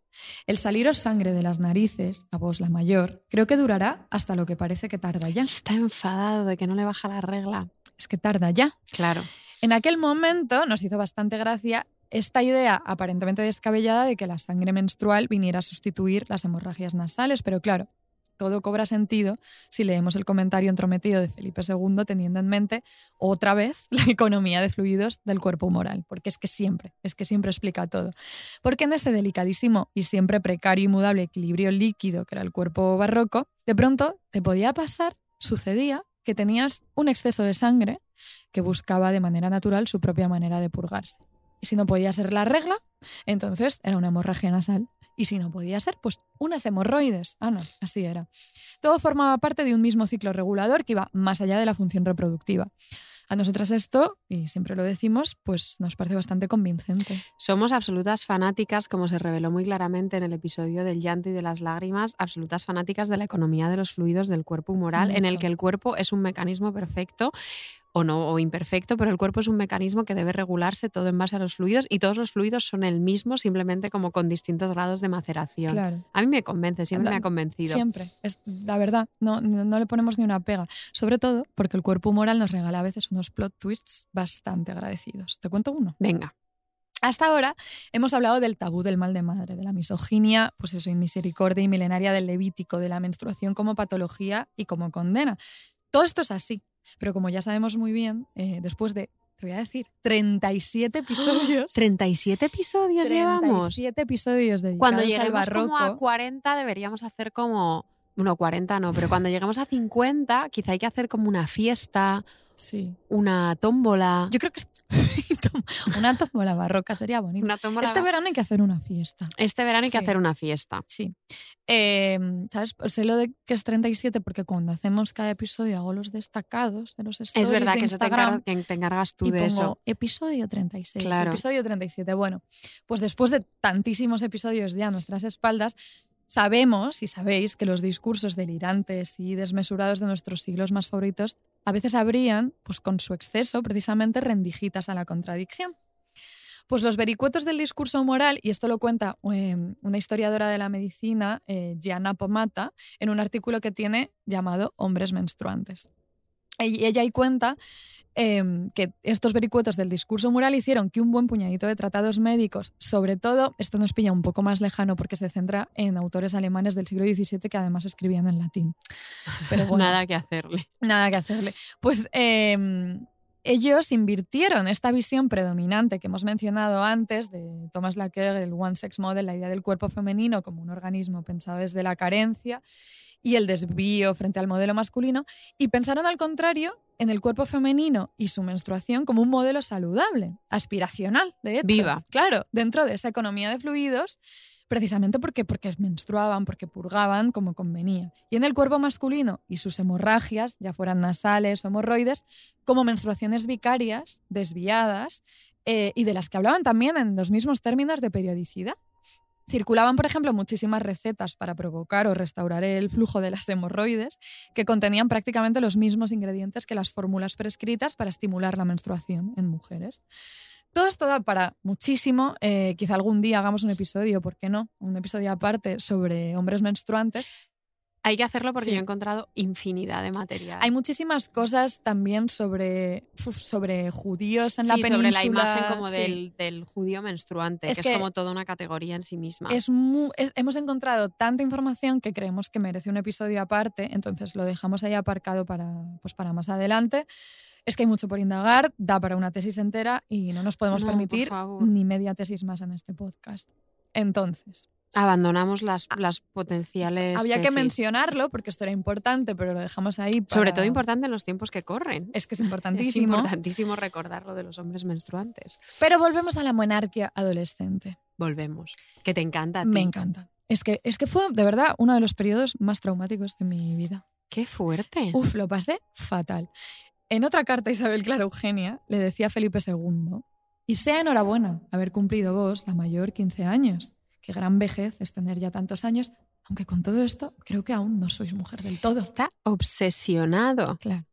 el saliros sangre de las narices, a vos la mayor, creo que durará hasta lo que parece que tarda ya. Está enfadado de que no le baja la regla. Es que tarda ya. Claro. En aquel momento nos hizo bastante gracia esta idea aparentemente descabellada de que la sangre menstrual viniera a sustituir las hemorragias nasales, pero claro, todo cobra sentido si leemos el comentario entrometido de Felipe II teniendo en mente otra vez la economía de fluidos del cuerpo moral, porque es que siempre, es que siempre explica todo. Porque en ese delicadísimo y siempre precario y mudable equilibrio líquido que era el cuerpo barroco, de pronto te podía pasar, sucedía, que tenías un exceso de sangre que buscaba de manera natural su propia manera de purgarse. Y si no podía ser la regla, entonces era una hemorragia nasal. Y si no podía ser, pues unas hemorroides. Ah, no, así era. Todo formaba parte de un mismo ciclo regulador que iba más allá de la función reproductiva. A nosotras esto, y siempre lo decimos, pues nos parece bastante convincente. Somos absolutas fanáticas, como se reveló muy claramente en el episodio del llanto y de las lágrimas, absolutas fanáticas de la economía de los fluidos del cuerpo humoral, en el que el cuerpo es un mecanismo perfecto o no o imperfecto, pero el cuerpo es un mecanismo que debe regularse todo en base a los fluidos y todos los fluidos son el mismo, simplemente como con distintos grados de maceración. Claro. A mí me convence, siempre me ha convencido. Siempre, es la verdad, no, no, le ponemos ni una pega. Sobre todo porque el cuerpo moral nos regala a veces unos plot twists bastante agradecidos. ¿Te cuento uno? Venga. Hasta ahora hemos hablado del tabú del mal de madre, de la misoginia, pues eso, inmisericordia y milenaria del levítico, de la menstruación como patología y como condena. Todo esto es así, pero como ya sabemos muy bien, eh, después de, te voy a decir, 37 episodios. 37 episodios 37 llevamos. 37 episodios dedicados Cuando lleguemos al barroco. como a 40 deberíamos hacer como... Bueno, 40 no, pero cuando lleguemos a 50 quizá hay que hacer como una fiesta, Sí. una tómbola. Yo creo que una tómbola barroca sería bonito. Una Este verano hay que hacer una fiesta. Este verano hay que hacer una fiesta. Sí. Eh, ¿Sabes? Sé lo de que es 37 porque cuando hacemos cada episodio hago los destacados de los stories Es verdad de que, eso te, Instagram. encar- que te encargas tú y de pongo eso. episodio 36, Claro. episodio 37. Bueno, pues después de tantísimos episodios ya a nuestras espaldas, sabemos y sabéis que los discursos delirantes y desmesurados de nuestros siglos más favoritos a veces habrían, pues con su exceso, precisamente rendijitas a la contradicción. Pues los vericuetos del discurso moral, y esto lo cuenta eh, una historiadora de la medicina, eh, Gianna Pomata, en un artículo que tiene llamado Hombres menstruantes. Y ella ahí cuenta em, que estos vericuetos del discurso moral hicieron que un buen puñadito de tratados médicos, sobre todo, esto nos pilla un poco más lejano porque se centra en autores alemanes del siglo XVII que además escribían en latín. Pero bueno, Nada que hacerle. Nada que hacerle. Pues em, ellos invirtieron esta visión predominante que hemos mencionado antes de Thomas Laqueur, el One Sex Model, la idea del cuerpo femenino como un organismo pensado desde la carencia y el desvío frente al modelo masculino, y pensaron al contrario en el cuerpo femenino y su menstruación como un modelo saludable, aspiracional, de hecho. Viva. Claro, dentro de esa economía de fluidos, precisamente porque, porque menstruaban, porque purgaban como convenía. Y en el cuerpo masculino y sus hemorragias, ya fueran nasales o hemorroides, como menstruaciones vicarias, desviadas, eh, y de las que hablaban también en los mismos términos de periodicidad. Circulaban, por ejemplo, muchísimas recetas para provocar o restaurar el flujo de las hemorroides que contenían prácticamente los mismos ingredientes que las fórmulas prescritas para estimular la menstruación en mujeres. Todo esto da para muchísimo. eh, quizá algún día hagamos un episodio, ¿por qué no? Un episodio aparte sobre hombres menstruantes. Hay que hacerlo porque Sí. yo he encontrado infinidad de material. Hay muchísimas cosas también sobre, sobre judíos en la Sí, península. sobre la imagen como sí. del, del judío menstruante, Es que, que es como toda una categoría en sí misma. Es mu- es- hemos encontrado tanta información que creemos que merece un episodio aparte, entonces lo dejamos ahí aparcado para, pues para más adelante. Es que hay mucho por indagar, da para una tesis entera y no nos podemos No, permitir ni media tesis más en este podcast. Entonces, Abandonamos las, las potenciales. había que tesis. mencionarlo porque esto era importante, pero lo dejamos ahí. Sobre para- todo importante en los tiempos que corren. Es que es Es importantísimo. importantísimo recordar lo de los hombres menstruantes. Pero volvemos a la monarquía adolescente. Volvemos. Que te encanta. a Me ti. encanta. Es que, es que fue, de verdad, uno de los periodos más traumáticos de mi vida. Qué fuerte. Uf, lo pasé fatal. En otra carta, Isabel Clara Eugenia le decía a Felipe II, y sea enhorabuena haber cumplido vos la mayor 15 años. Qué gran vejez es tener ya tantos años, aunque con todo esto creo que aún no sois mujer del todo. Está obsesionado. Claro.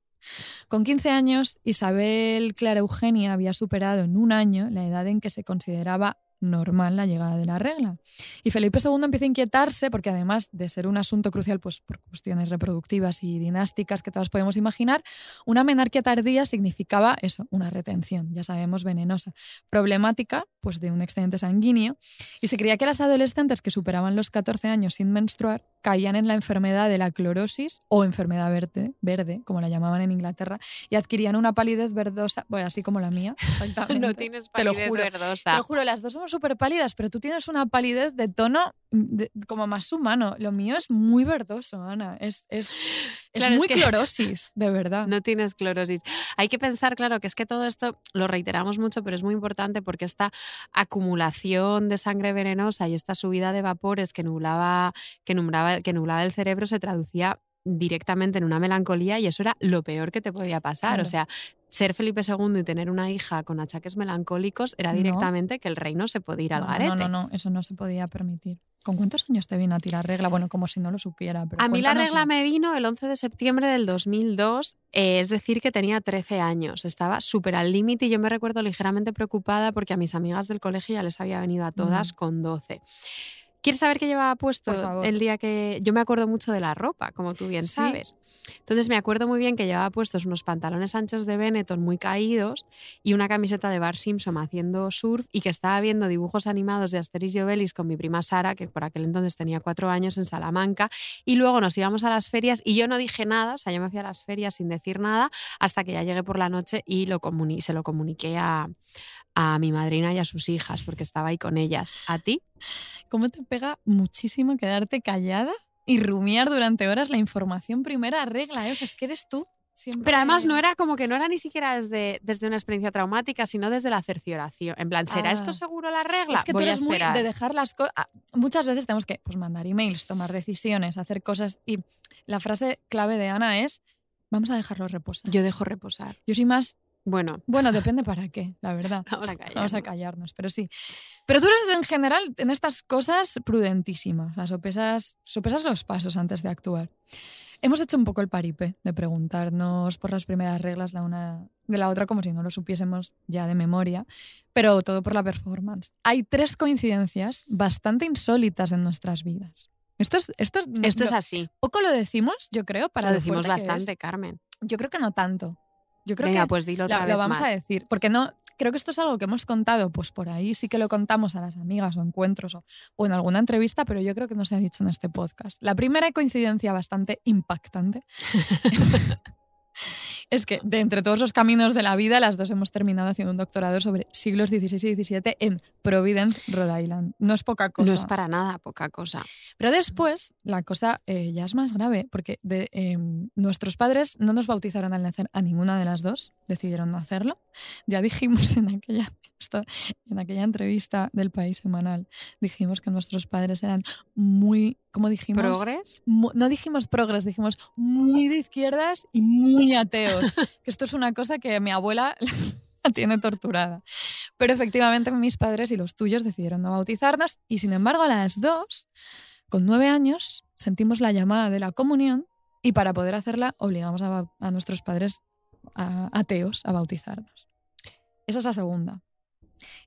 Con 15 años, Isabel Clara Eugenia había superado en un año la edad en que se consideraba normal la llegada de la regla. Y Felipe II empieza a inquietarse porque además de ser un asunto crucial pues, por cuestiones reproductivas y dinásticas que todas podemos imaginar, una menarquía tardía significaba eso, una retención, ya sabemos, venenosa, problemática pues, de un excedente sanguíneo. Y se creía que las adolescentes que superaban los 14 años sin menstruar caían en la enfermedad de la clorosis o enfermedad verde, verde como la llamaban en Inglaterra, y adquirían una palidez verdosa, bueno, así como la mía, exactamente. No tienes Te lo palidez juro. verdosa. Te lo juro, las dos somos súper pálidas, pero tú tienes una palidez de tono de- como más humano. Lo mío es muy verdoso, Ana. Es, es Claro, es muy que- clorosis, de verdad. No tienes clorosis. Hay que pensar, claro, que es que todo esto lo reiteramos mucho, pero es muy importante porque esta acumulación de sangre venenosa y esta subida de vapores que nublaba, que nublaba, que nublaba el cerebro se traducía directamente en una melancolía y eso era lo peor que te podía pasar. Claro. O sea, ser Felipe II y tener una hija con achaques melancólicos era No. directamente que el reino se podía ir al No, garete. no, no, no, eso no se podía permitir. ¿Con cuántos años te vino a tirar regla? Bueno, como si no lo supiera. Pero A mí la regla me vino el 11 de septiembre del 2002, eh, es decir, que tenía 13 años. Estaba súper al límite y yo me recuerdo ligeramente preocupada porque a mis amigas del colegio ya les había venido a todas Mm. con 12. ¿Quieres saber qué llevaba puesto el día que.? Yo me acuerdo mucho de la ropa, como tú bien ¿Sí? sabes. Entonces me acuerdo muy bien que llevaba puestos unos pantalones anchos de Benetton muy caídos y una camiseta de Bar Simpson haciendo surf y que estaba viendo dibujos animados de Asterix y Obelix con mi prima Sara, que por aquel entonces tenía cuatro años en Salamanca. Y luego nos íbamos a las ferias y yo no dije nada, o sea, yo me fui a las ferias sin decir nada hasta que ya llegué por la noche y lo comuni- se lo comuniqué a, a mi madrina y a sus hijas, porque estaba ahí con ellas. ¿A ti? ¿Cómo te pega muchísimo quedarte callada y rumiar durante horas la información primera regla? ¿eh? O sea, es que eres tú. Siempre... Pero además no era como que no era ni siquiera desde, desde una experiencia traumática, sino desde la cercioración. En plan, ¿será Ah. esto seguro la regla? Es que Voy tú eres muy de dejar las cosas. Muchas veces tenemos que pues, mandar emails, tomar decisiones, hacer cosas. Y la frase clave de Ana es: vamos a dejarlo reposar. Yo dejo reposar. Yo soy más. Bueno, Bueno, depende para qué, la verdad. vamos a callarnos. Vamos a callarnos, pero sí. Pero tú eres en general en estas cosas prudentísima. Las sopesas, sopesas los pasos antes de actuar. Hemos hecho un poco el paripe de preguntarnos por las primeras reglas la una de la otra como si no lo supiésemos ya de memoria, pero todo por la performance. Hay tres coincidencias bastante insólitas en nuestras vidas. Esto es, esto es, así. poco lo decimos, yo creo, para Lo decimos bastante, Carmen. Yo creo que no tanto. Yo creo Venga, que pues dilo otra lo, vez lo vamos más. a decir, porque no creo que esto es algo que hemos contado, pues por ahí sí que lo contamos a las amigas o encuentros o, o en alguna entrevista, pero yo creo que no se ha dicho en este podcast. La primera coincidencia bastante impactante es que de entre todos los caminos de la vida, las dos hemos terminado haciendo un doctorado sobre siglos XVI y XVII en Providence, Rhode Island. No es poca cosa. No es para nada poca cosa. Pero después la cosa eh, ya es más grave, porque de, eh, nuestros padres no nos bautizaron al nacer a ninguna de las dos, decidieron no hacerlo. Ya dijimos en aquella, esto, en aquella entrevista del País Semanal, dijimos que nuestros padres eran muy, ¿Progres? No dijimos progres, dijimos muy de izquierdas y muy ateos. que esto es una cosa que mi abuela la tiene torturada. Pero efectivamente mis padres y los tuyos decidieron no bautizarnos y sin embargo a las dos, con nueve años, sentimos la llamada de la comunión y para poder hacerla obligamos a nuestros padres a- ateos a bautizarnos. Esa es la segunda.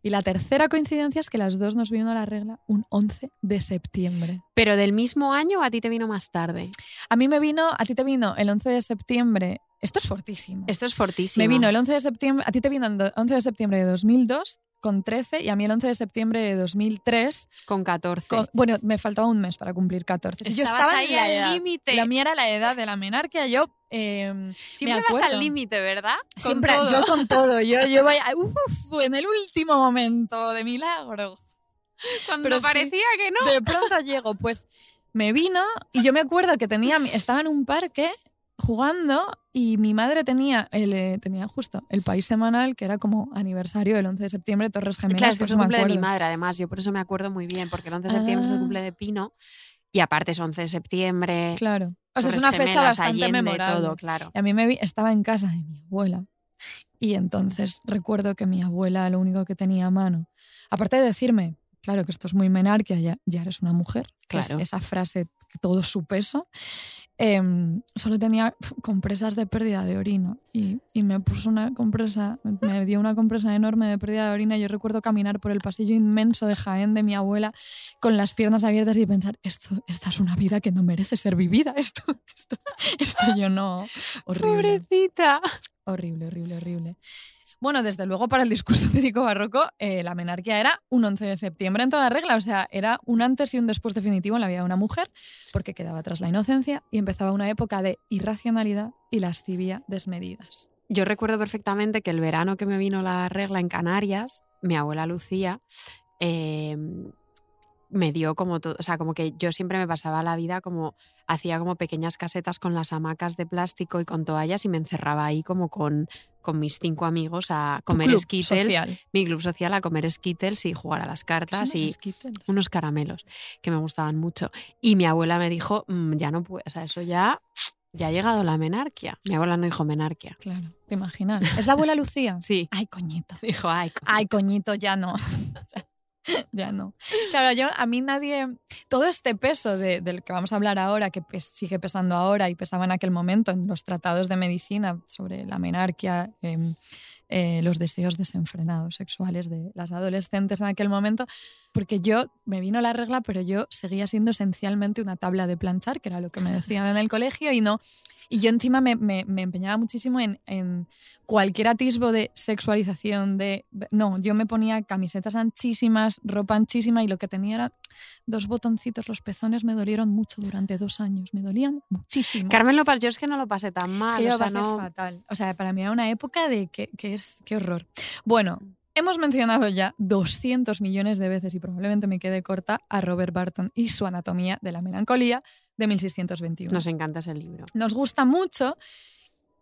Y la tercera coincidencia es que las dos nos vino la regla un 11 de septiembre. ¿Pero del mismo año o a ti te vino más tarde? A mí me vino, a ti te vino el 11 de septiembre. Esto es fortísimo. Esto es fortísimo. Me vino el 11 de septiembre, a ti te vino el do- 11 de septiembre de 2002 con 13 y a mí el 11 de septiembre de 2003 con 14. con- bueno, me faltaba un mes para cumplir 14. Si yo estaba ahí en la al límite. La mía era la edad de la menarquia. Yo eh, Siempre me vas al límite, ¿verdad? Con Siempre, todo. yo con todo. Yo, yo vaya, uf, en el último momento de milagro. Cuando pero sí. parecía que no. De pronto llego, pues me vino y yo me acuerdo que tenía, estaba en un parque jugando y mi madre tenía, el, eh, tenía justo el país semanal, que era como aniversario del 11 de septiembre, Torres Gemelas. Claro, es que es el cumple de mi madre, además. Yo por eso me acuerdo muy bien, porque el 11 de septiembre es el Ah. cumple de Pino y aparte es 11 de septiembre. Claro. O sea, es una fecha Gemelas, bastante Allende, memorable. todo, claro. Y a mí me vi, estaba en casa de mi abuela. Y entonces recuerdo que mi abuela lo único que tenía a mano, aparte de decirme, claro que esto es muy menarquia, ya, ya eres una mujer, que es Claro. esa frase, todo su peso, em, solo tenía compresas de pérdida de orina. Y, y me puso una compresa, me dio una compresa enorme de pérdida de orina. Yo recuerdo caminar por el pasillo inmenso de Jaén de mi abuela con las piernas abiertas y pensar, esto, esta es una vida que no merece ser vivida. Esto, esto, esto yo no. Horrible. Pobrecita. Horrible, horrible, horrible. Bueno, desde luego para el discurso médico barroco, eh, la menarquia era un 11 de septiembre en toda regla, o sea, era un antes y un después definitivo en la vida de una mujer, porque quedaba atrás la inocencia y empezaba una época de irracionalidad y lascivia desmedidas. Yo recuerdo perfectamente que el verano que me vino la regla en Canarias, mi abuela Lucía eh, me dio como todo, o sea, como que yo siempre me pasaba la vida como hacía como pequeñas casetas con las hamacas de plástico y con toallas y me encerraba ahí como con, con mis cinco amigos a comer skittles, social. mi club social a comer skittles y jugar a las cartas y Skittles. unos caramelos que me gustaban mucho. Y mi abuela me dijo, "Mm, ya no puedo, o sea, eso ya, ya ha llegado la menarquia. Mi abuela no dijo menarquia. Claro, te imaginas. ¿Es la abuela Lucía? Sí. Ay, coñito. Dijo, ay, Ay, coñito, ya no. ya no. Claro, yo, a mí nadie. Todo este peso de- del que vamos a hablar ahora, que sigue pesando ahora y pesaba en aquel momento en los tratados de medicina sobre la menarquia, em, eh, los deseos desenfrenados sexuales de las adolescentes en aquel momento, porque yo me vino la regla, pero yo seguía siendo esencialmente una tabla de planchar, que era lo que me decían en el colegio, y no. Y yo encima me, me- me empeñaba muchísimo en, en cualquier atisbo de sexualización, de... No, yo me ponía camisetas anchísimas, ropa anchísima y lo que tenía era dos botoncitos. Los pezones me dolieron mucho durante dos años, me dolían muchísimo. Carmen lo pasó, yo es que no lo pasé tan Es mal. que yo o lo sea, pasé no- fatal. O sea, para mí era una época de que, que es... ¡Qué horror! Bueno, hemos mencionado ya 200 millones de veces y probablemente me quede corta a Robert Barton y su Anatomía de la Melancolía de 1621 Nos encanta ese libro. nos gusta mucho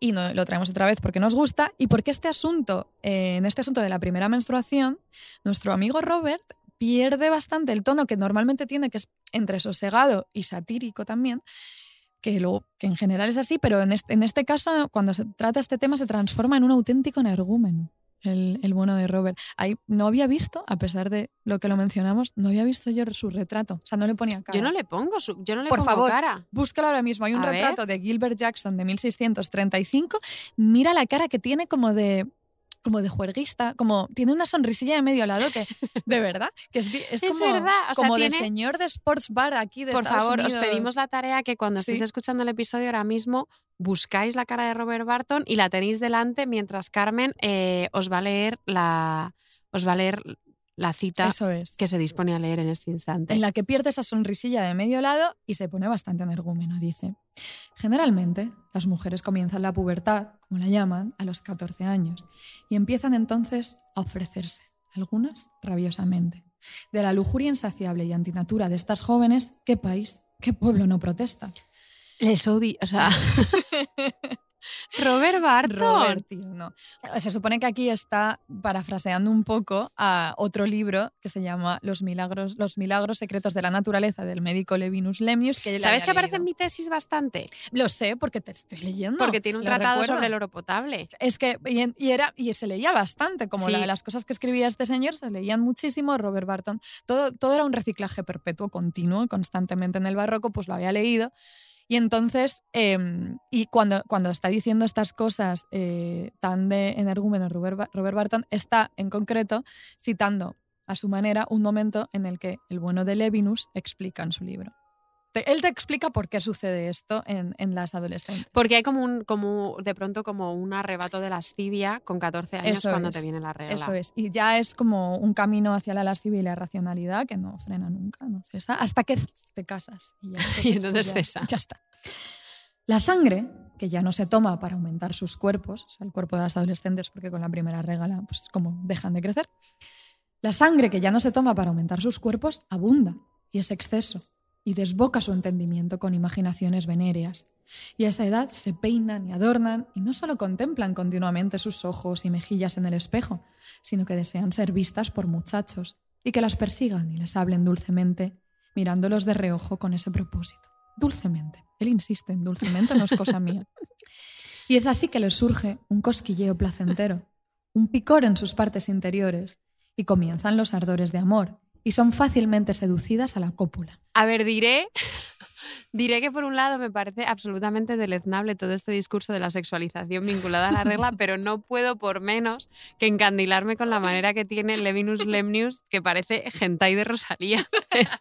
y no, lo traemos otra vez porque nos gusta y porque este asunto, eh, en este asunto de la primera menstruación, nuestro amigo Robert pierde bastante el tono que normalmente tiene, que es entre sosegado y satírico también, que, luego, que en general es así, pero en este, en este caso, cuando se trata este tema, se transforma en un auténtico energúmeno. El, el bueno de Robert. Ahí no había visto, a pesar de lo que lo mencionamos, no había visto yo su retrato. O sea, no le ponía cara. Yo no le pongo, su- yo no le Por pongo favor. cara. Búscalo ahora mismo. Hay un A retrato de Gilbert Jackson de 1635. Mira la cara que tiene como de como de juerguista, como tiene una sonrisilla de medio lado que de verdad que es, di- es Es como, verdad, o sea, como de señor de sports bar aquí de Por Estados favor, os pedimos la tarea que cuando estéis Sí. escuchando el episodio ahora mismo buscáis la cara de Robert Barton y la tenéis delante mientras Carmen eh, os va a leer la os va a leer la cita Eso es. que se dispone a leer en este instante. en la que pierde esa sonrisilla de medio lado y se pone bastante energúmeno, dice. Generalmente, las mujeres comienzan la pubertad, como la llaman, a los 14 años y empiezan entonces a ofrecerse, algunas rabiosamente. De la lujuria insaciable y antinatura de estas jóvenes, ¿qué país, qué pueblo no protesta? Les odio, o sea, Robert Barton. Robert, tío, no. Se supone que aquí está parafraseando un poco a otro libro que se llama Los milagros, los milagros secretos de la naturaleza del médico Levinus Lemius. Que ¿Sabes que aparece en mi tesis bastante? Lo sé porque te estoy leyendo. Porque tiene un tratado recuerdo. sobre el oro potable. Es que, y, era, y se leía bastante, como Sí. la- las cosas que escribía este señor se leían muchísimo, Robert Barton. Todo, todo era un reciclaje perpetuo, continuo, constantemente en el barroco, pues lo había leído. Y entonces, em, y cuando, cuando está diciendo estas cosas eh, tan de energúmeno Robert, Robert Barton, está en concreto citando a su manera un momento en el que el bueno de Levinus explica en su libro. Te- él te explica por qué sucede esto en, en las adolescentes. Porque hay como un, como de pronto como un arrebato de lascivia con 14 años Eso cuando es. te viene la regla. Eso es. Y ya es como un camino hacia la lascivia y la racionalidad que no frena nunca, no cesa, hasta que te casas. Y, ya, Y entonces ya- cesa. Ya está. La sangre, que ya no se toma para aumentar sus cuerpos, o sea, el cuerpo de las adolescentes, porque con la primera regla, pues como dejan de crecer. La sangre que ya no se toma para aumentar sus cuerpos abunda y es exceso y desboca su entendimiento con imaginaciones venéreas. Y a esa edad se peinan y adornan y no solo contemplan continuamente sus ojos y mejillas en el espejo, sino que desean ser vistas por muchachos y que las persigan y les hablen dulcemente, mirándolos de reojo con ese propósito. Dulcemente. Él insiste en dulcemente, no es cosa mía. Y es así que les surge un cosquilleo placentero, un picor en sus partes interiores, y comienzan los ardores de amor, y son fácilmente seducidas a la cópula. A ver, diré, diré que por un lado me parece absolutamente deleznable todo este discurso de la sexualización vinculada a la regla, pero no puedo por menos que encandilarme con la manera que tiene Levinus Lemnius, que parece hentai de Rosalía. Ese-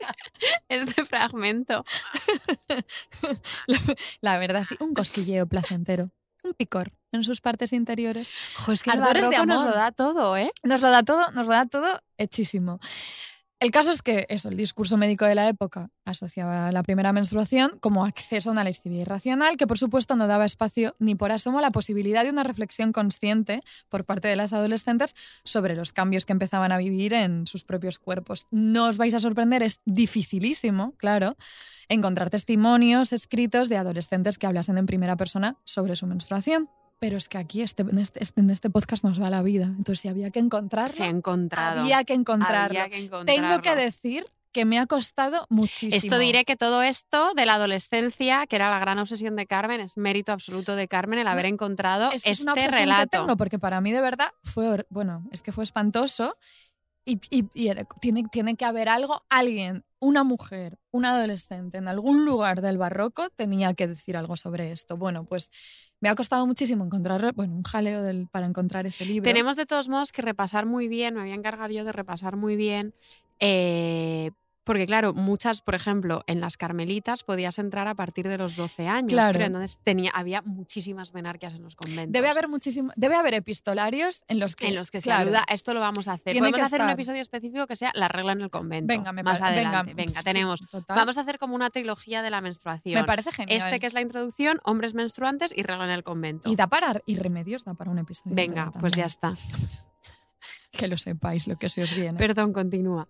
este fragmento. La, la verdad, sí, un cosquilleo placentero, un picor en sus partes interiores. Jo, es que el Ardores de barroco nos amor. lo da todo, ¿eh? Nos lo da todo, nos lo da todo hechísimo. El caso es que eso, el discurso médico de la época asociaba la primera menstruación como acceso a una lascivia irracional que por supuesto no daba espacio ni por asomo a la posibilidad de una reflexión consciente por parte de las adolescentes sobre los cambios que empezaban a vivir en sus propios cuerpos. No os vais a sorprender, es dificilísimo, claro, encontrar testimonios escritos de adolescentes que hablasen en primera persona sobre su menstruación. Pero es que aquí este, en, este, en este podcast nos va la vida. Entonces, si había que encontrarlo, Se ha encontrado. había que encontrarlo. Había que Tengo que decir que me ha costado muchísimo. Esto diré que todo esto de la adolescencia, que era la gran obsesión de Carmen, es mérito absoluto de Carmen el haber encontrado Es que es este una obsesión relato. que tengo, porque para mí de verdad fue, bueno, es que fue espantoso y, tiene, tiene que haber algo, alguien, una mujer, un adolescente en algún lugar del barroco tenía que decir algo sobre esto. Bueno, pues me ha costado muchísimo encontrar, bueno, un jaleo del, para encontrar ese libro. Tenemos de todos modos que repasar muy bien, me voy a encargar yo de repasar muy bien, eh, porque claro, muchas, por ejemplo, en las carmelitas podías entrar a partir de los 12 años, Claro. creo, entonces tenía, había muchísimas menarquias en los conventos. Debe haber muchísimo, debe haber epistolarios en los que, en los que se claro, aluda, esto lo vamos a hacer. Tiene Podemos que hacer un episodio específico que sea la regla en el convento. Venga, me más venga, adelante. Venga, sí, tenemos. total. Vamos a hacer como una trilogía de la menstruación. me parece genial. Este que es la introducción, hombres menstruantes y regla en el convento. Y da para y remedios da para un episodio. Venga, pues ya está. Que lo sepáis, lo que se os viene. Perdón, continúa.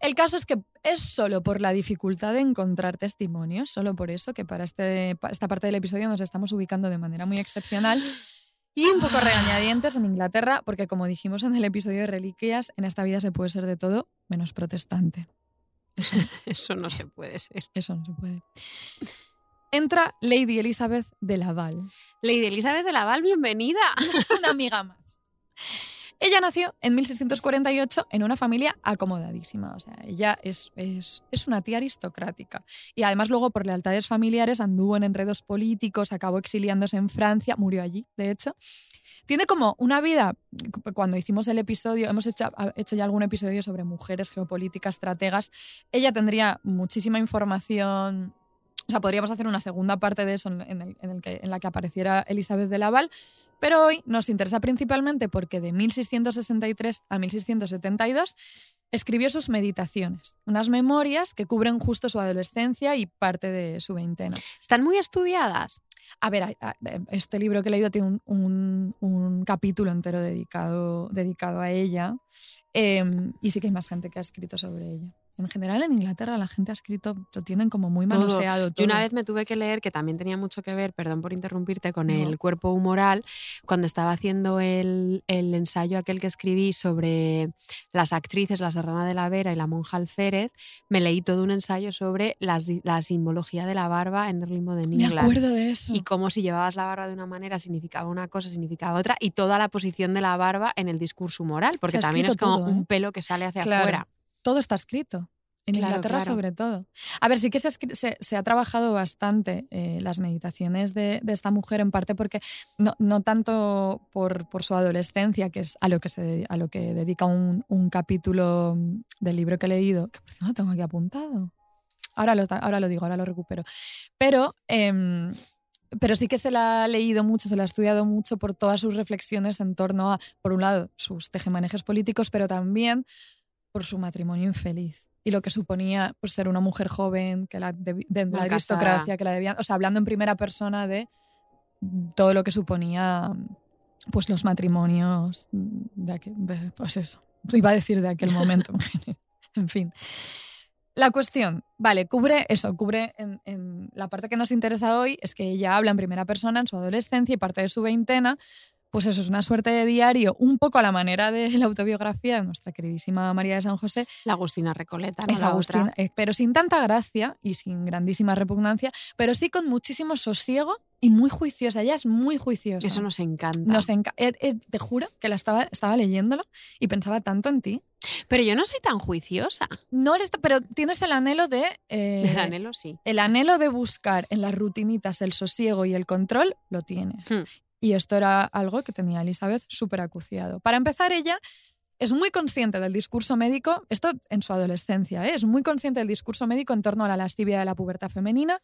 El caso es que es solo por la dificultad de encontrar testimonios, solo por eso que para este, esta parte del episodio nos estamos ubicando de manera muy excepcional y un poco regañadientes en Inglaterra, porque como dijimos en el episodio de Reliquias, en esta vida se puede ser de todo menos protestante. Eso, Eso no se puede ser. eso no se puede. Entra Lady Elizabeth de Laval. Lady Elizabeth de Laval, bienvenida. una amiga más. Ella nació en 1648 en una familia acomodadísima. O sea, ella es, es, es una tía aristocrática. Y además luego por lealtades familiares anduvo en enredos políticos, acabó exiliándose en Francia, murió allí, de hecho. Tiene como una vida, cuando hicimos el episodio, hemos hecho, hecho ya algún episodio sobre mujeres geopolíticas, estrategas, ella tendría muchísima información o sea, podríamos hacer una segunda parte de eso en, el- en el que, en la que apareciera Elizabeth de Laval, pero hoy nos interesa principalmente porque de 1663 a 1672 escribió sus meditaciones, unas memorias que cubren justo su adolescencia y parte de su veintena. Están muy estudiadas. A ver, este libro que he leído tiene un, un- un capítulo entero dedicado, dedicado a ella eh, y sí que hay más gente que ha escrito sobre ella. En general en Inglaterra la gente ha escrito, lo tienen como muy Todo. manoseado. Yo una todo. vez me tuve que leer, que también tenía mucho que ver, perdón por interrumpirte, con No. el cuerpo humoral, cuando estaba haciendo el, el ensayo aquel que escribí sobre las actrices, la Serrana de la Vera y la monja Alférez, me leí todo un ensayo sobre las la simbología de la barba en Early Modern Me England. acuerdo de eso. Y cómo si llevabas la barba de una manera significaba una cosa, significaba otra, y toda la posición de la barba en el discurso moral, porque también es como todo, ¿eh? un pelo que sale hacia Claro. afuera. Todo está escrito. En Claro, Inglaterra claro. sobre todo. A ver, sí que se, se- se ha trabajado bastante eh, las meditaciones de, de esta mujer, en parte porque no, no tanto por, por su adolescencia, que es a lo que, se, a lo que dedica un, un capítulo mm, del libro que he leído, que por cierto lo tengo aquí apuntado. Ahora lo, ahora lo digo, ahora lo recupero. Pero, em, pero sí que se la ha leído mucho, se la ha estudiado mucho por todas sus reflexiones en torno a, por un lado, sus tejemanejes políticos, pero también por su matrimonio infeliz y lo que suponía pues, ser una mujer joven, que la debi- de, la aristocracia, que la debían, o sea, hablando en primera persona de todo lo que suponía pues los matrimonios de, aquel, de pues eso, iba a decir de aquel momento, en fin. La cuestión, vale, cubre eso, cubre en, en la parte que nos interesa hoy, es que ella habla en primera persona en su adolescencia y parte de su veintena, pues eso es una suerte de diario, un poco a la manera de la autobiografía de nuestra queridísima María de San José, La Agustina Recoleta, ¿no? es La Agustina, otra. eh, pero sin tanta gracia y sin grandísima repugnancia, pero sí con muchísimo sosiego y muy juiciosa. Ella es muy juiciosa. Eso nos encanta. Nos enca- eh, eh, te juro que la estaba, estaba leyéndolo y pensaba tanto en ti. Pero yo no soy tan juiciosa. No eres, pero tienes el anhelo de. eh, El anhelo sí. el anhelo de buscar en las rutinitas el sosiego y el control, lo tienes. Hmm. Y esto era algo que tenía Elizabeth súper acuciado. Para empezar, ella es muy consciente del discurso médico, esto en su adolescencia, ¿eh? es muy consciente del discurso médico en torno a la lascivia de la pubertad femenina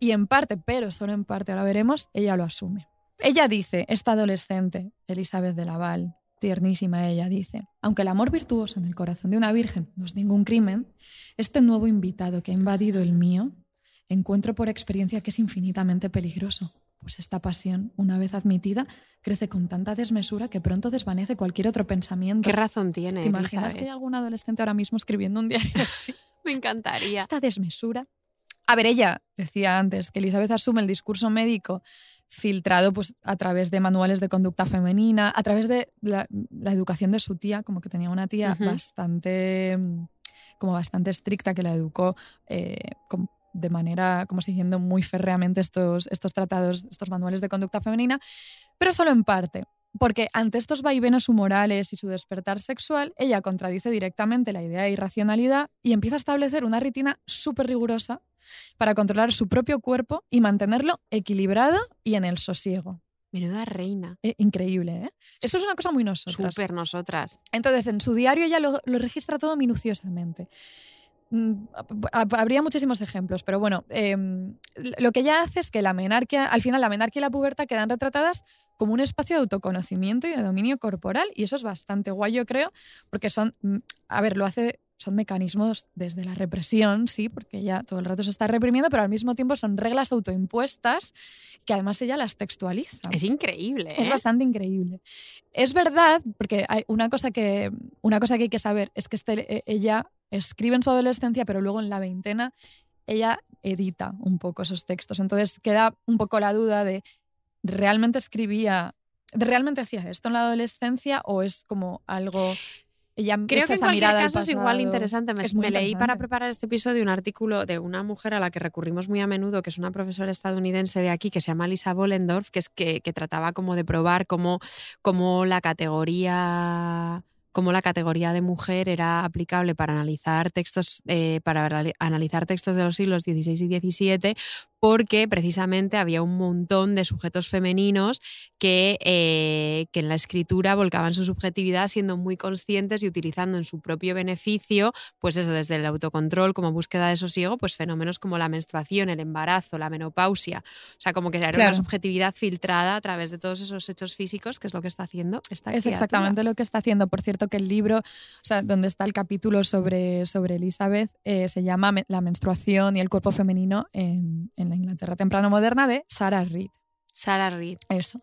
y en parte, pero solo en parte, ahora veremos, ella lo asume. Ella dice, esta adolescente, Elizabeth de Laval, tiernísima ella, dice, aunque el amor virtuoso en el corazón de una virgen no es ningún crimen, este nuevo invitado que ha invadido el mío, encuentro por experiencia que es infinitamente peligroso, pues esta pasión, una vez admitida, crece con tanta desmesura que pronto desvanece cualquier otro pensamiento. ¿Qué razón tiene? ¿Te imaginas que hay algún adolescente ahora mismo escribiendo un diario así? Me encantaría. Esta desmesura. A ver, ella decía antes que Elizabeth asume el discurso médico filtrado pues, a través de manuales de conducta femenina, a través de la, la educación de su tía, como que tenía una tía bastante, como bastante estricta que la educó eh, de manera, como siguiendo muy férreamente estos, estos tratados, estos manuales de conducta femenina, pero solo en parte. Porque ante estos vaivenes humorales y su despertar sexual, ella contradice directamente la idea de irracionalidad y empieza a establecer una rutina súper rigurosa para controlar su propio cuerpo y mantenerlo equilibrado y en el sosiego. Menuda reina. Eh, increíble, ¿eh? Eso es una cosa muy nosotras. Súper nosotras. Entonces, en su diario ella lo, lo registra todo minuciosamente. Mm, hab- Habría muchísimos ejemplos, pero bueno, em, lo que ella hace es que la menarquia, al final la menarquia y la pubertad quedan retratadas como un espacio de autoconocimiento y de dominio corporal, y eso es bastante guay, yo creo, porque son, mm, a ver, lo hace, son mecanismos desde la represión, sí, porque ella todo el rato se está reprimiendo, pero al mismo tiempo son reglas autoimpuestas que además ella las textualiza. Es increíble. Es ¿eh? bastante increíble. Es verdad, porque hay una cosa que, una cosa que hay que saber es que este- eh, ella escribe en su adolescencia, pero luego en la veintena ella edita un poco esos textos. Entonces queda un poco la duda de realmente escribía, realmente hacía esto en la adolescencia o es como algo ella Creo echa que en esa cualquier caso es igual interesante. Me, leí para preparar este episodio un artículo de una mujer a la que recurrimos muy a menudo, que es una profesora estadounidense de aquí, que se llama Lisa Bollendorf, que es que, que trataba como de probar cómo, cómo la categoría cómo la categoría de mujer era aplicable para analizar textos eh, para analizar textos de los siglos XVI y XVII porque precisamente había un montón de sujetos femeninos que, eh, que en la escritura volcaban su subjetividad siendo muy conscientes y utilizando en su propio beneficio, pues eso, desde el autocontrol como búsqueda de sosiego, pues fenómenos como la menstruación, el embarazo, la menopausia. O sea, como que era Claro. una subjetividad filtrada a través de todos esos hechos físicos, que es lo que está haciendo esta Es criatura. exactamente lo que está haciendo. Por cierto, que el libro, o sea, donde está el capítulo sobre, sobre Elizabeth, eh, se llama La menstruación y el cuerpo femenino en, en la Inglaterra temprano moderna de Sarah Reed. Sarah Reed. Eso,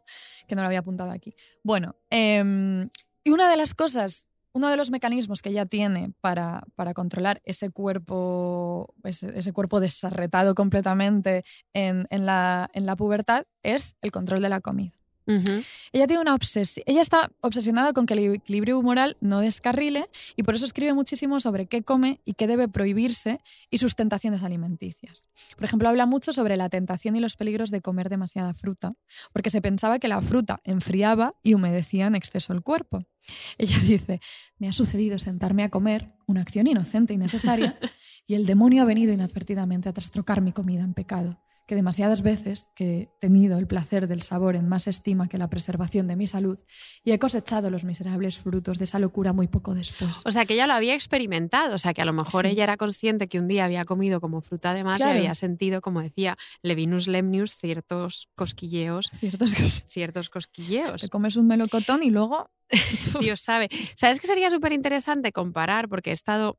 que no lo había apuntado aquí. Bueno, em, y una de las cosas, uno de los mecanismos que ella tiene para, para controlar ese cuerpo, ese, ese cuerpo desarretado completamente en, en la, en la pubertad es el control de la comida. Ella tiene una obsesión. Ella está obsesionada con que el equilibrio humoral no descarrile y por eso escribe muchísimo sobre qué come y qué debe prohibirse y sus tentaciones alimenticias. Por ejemplo, habla mucho sobre la tentación y los peligros de comer demasiada fruta, porque se pensaba que la fruta enfriaba y humedecía en exceso el cuerpo. Ella dice, me ha sucedido sentarme a comer, una acción inocente y necesaria, y el demonio ha venido inadvertidamente a trastrocar mi comida en pecado que demasiadas veces que he tenido el placer del sabor en más estima que la preservación de mi salud y he cosechado los miserables frutos de esa locura muy poco después. O sea, que ella lo había experimentado, o sea, que a lo mejor Sí. ella era consciente que un día había comido como fruta de más Claro. y había sentido, como decía Levinus Lemnius, ciertos cosquilleos, Cierto es que ciertos cosquilleos. te comes un melocotón y luego... Dios sabe. ¿Sabes que sería súper interesante comparar? Porque he estado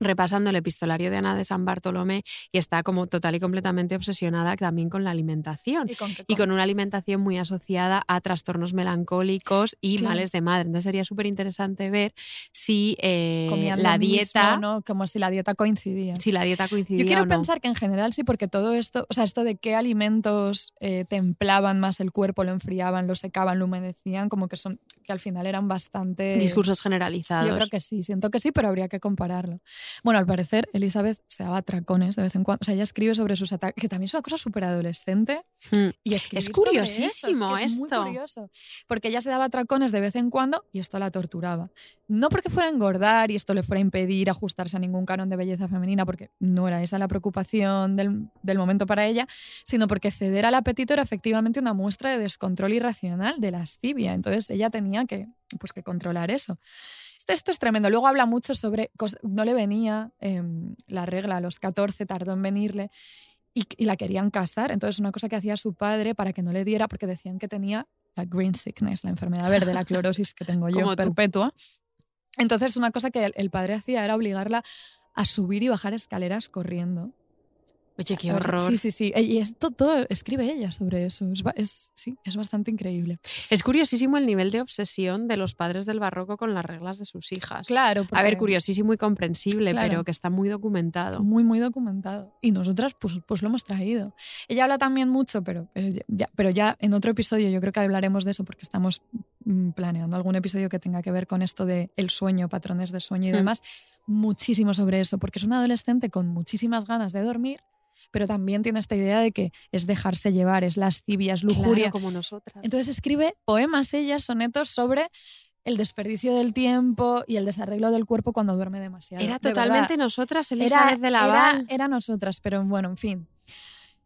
repasando el epistolario de Ana de San Bartolomé y está como total y completamente obsesionada también con la alimentación. ¿Y con Y una alimentación muy asociada a trastornos melancólicos y Claro. males de madre. Entonces sería súper interesante ver si eh, la mismo, dieta, ¿no? Como si la dieta coincidía. si la dieta coincidía Yo quiero o no. pensar que en general sí, porque todo esto, o sea, esto de qué alimentos eh, templaban más el cuerpo, lo enfriaban, lo secaban, lo humedecían, como que son, que al final eran bastante... Discursos generalizados. Yo creo que sí, siento que sí, pero habría que compararlo. Bueno, al parecer Elizabeth se daba atracones de vez en cuando. O sea, ella escribe sobre sus ataques, que también es una cosa súper adolescente. Mm. Y Es sobre eso, curiosísimo es que es muy curioso. Porque ella se daba atracones de vez en cuando y esto la torturaba. No porque fuera a engordar y esto le fuera a impedir ajustarse a ningún canon de belleza femenina, porque no era esa la preocupación del, del momento para ella, sino porque ceder al apetito era efectivamente una muestra de descontrol irracional, de lascivia. Entonces ella tenía que, pues, que controlar eso. Esto, es tremendo. Luego habla mucho sobre, no le venía em, la regla a los 14, tardó en venirle y, y la querían casar. Entonces, una cosa que hacía su padre para que no le diera, porque decían que tenía la green sickness, la enfermedad verde, la clorosis que tengo yo perpetua. Entonces, una cosa que el, el padre hacía era obligarla a subir y bajar escaleras corriendo. Oye, qué horror. Sí, sí, sí. Y esto todo escribe ella sobre eso. Es, sí, es bastante increíble. Es curiosísimo el nivel de obsesión de los padres del barroco con las reglas de sus hijas. Claro. A ver, porque- curiosísimo y comprensible, Claro. pero que está muy documentado. Muy, muy documentado. Y nosotras, pues, pues lo hemos traído. Ella habla también mucho, pero, pero, ya, pero ya en otro episodio yo creo que hablaremos de eso porque estamos mm, planeando algún episodio que tenga que ver con esto de el sueño, patrones de sueño y Hmm. demás. Muchísimo sobre eso, porque es una adolescente con muchísimas ganas de dormir, pero también tiene esta idea de que es dejarse llevar, es lascivia, es lujuria. Claro, como nosotras. Entonces escribe poemas ella, sonetos sobre el desperdicio del tiempo y el desarreglo del cuerpo cuando duerme demasiado. Era De verdad. totalmente nosotras, Era- Elizabeth de Laval. Era, era nosotras, pero bueno, en fin.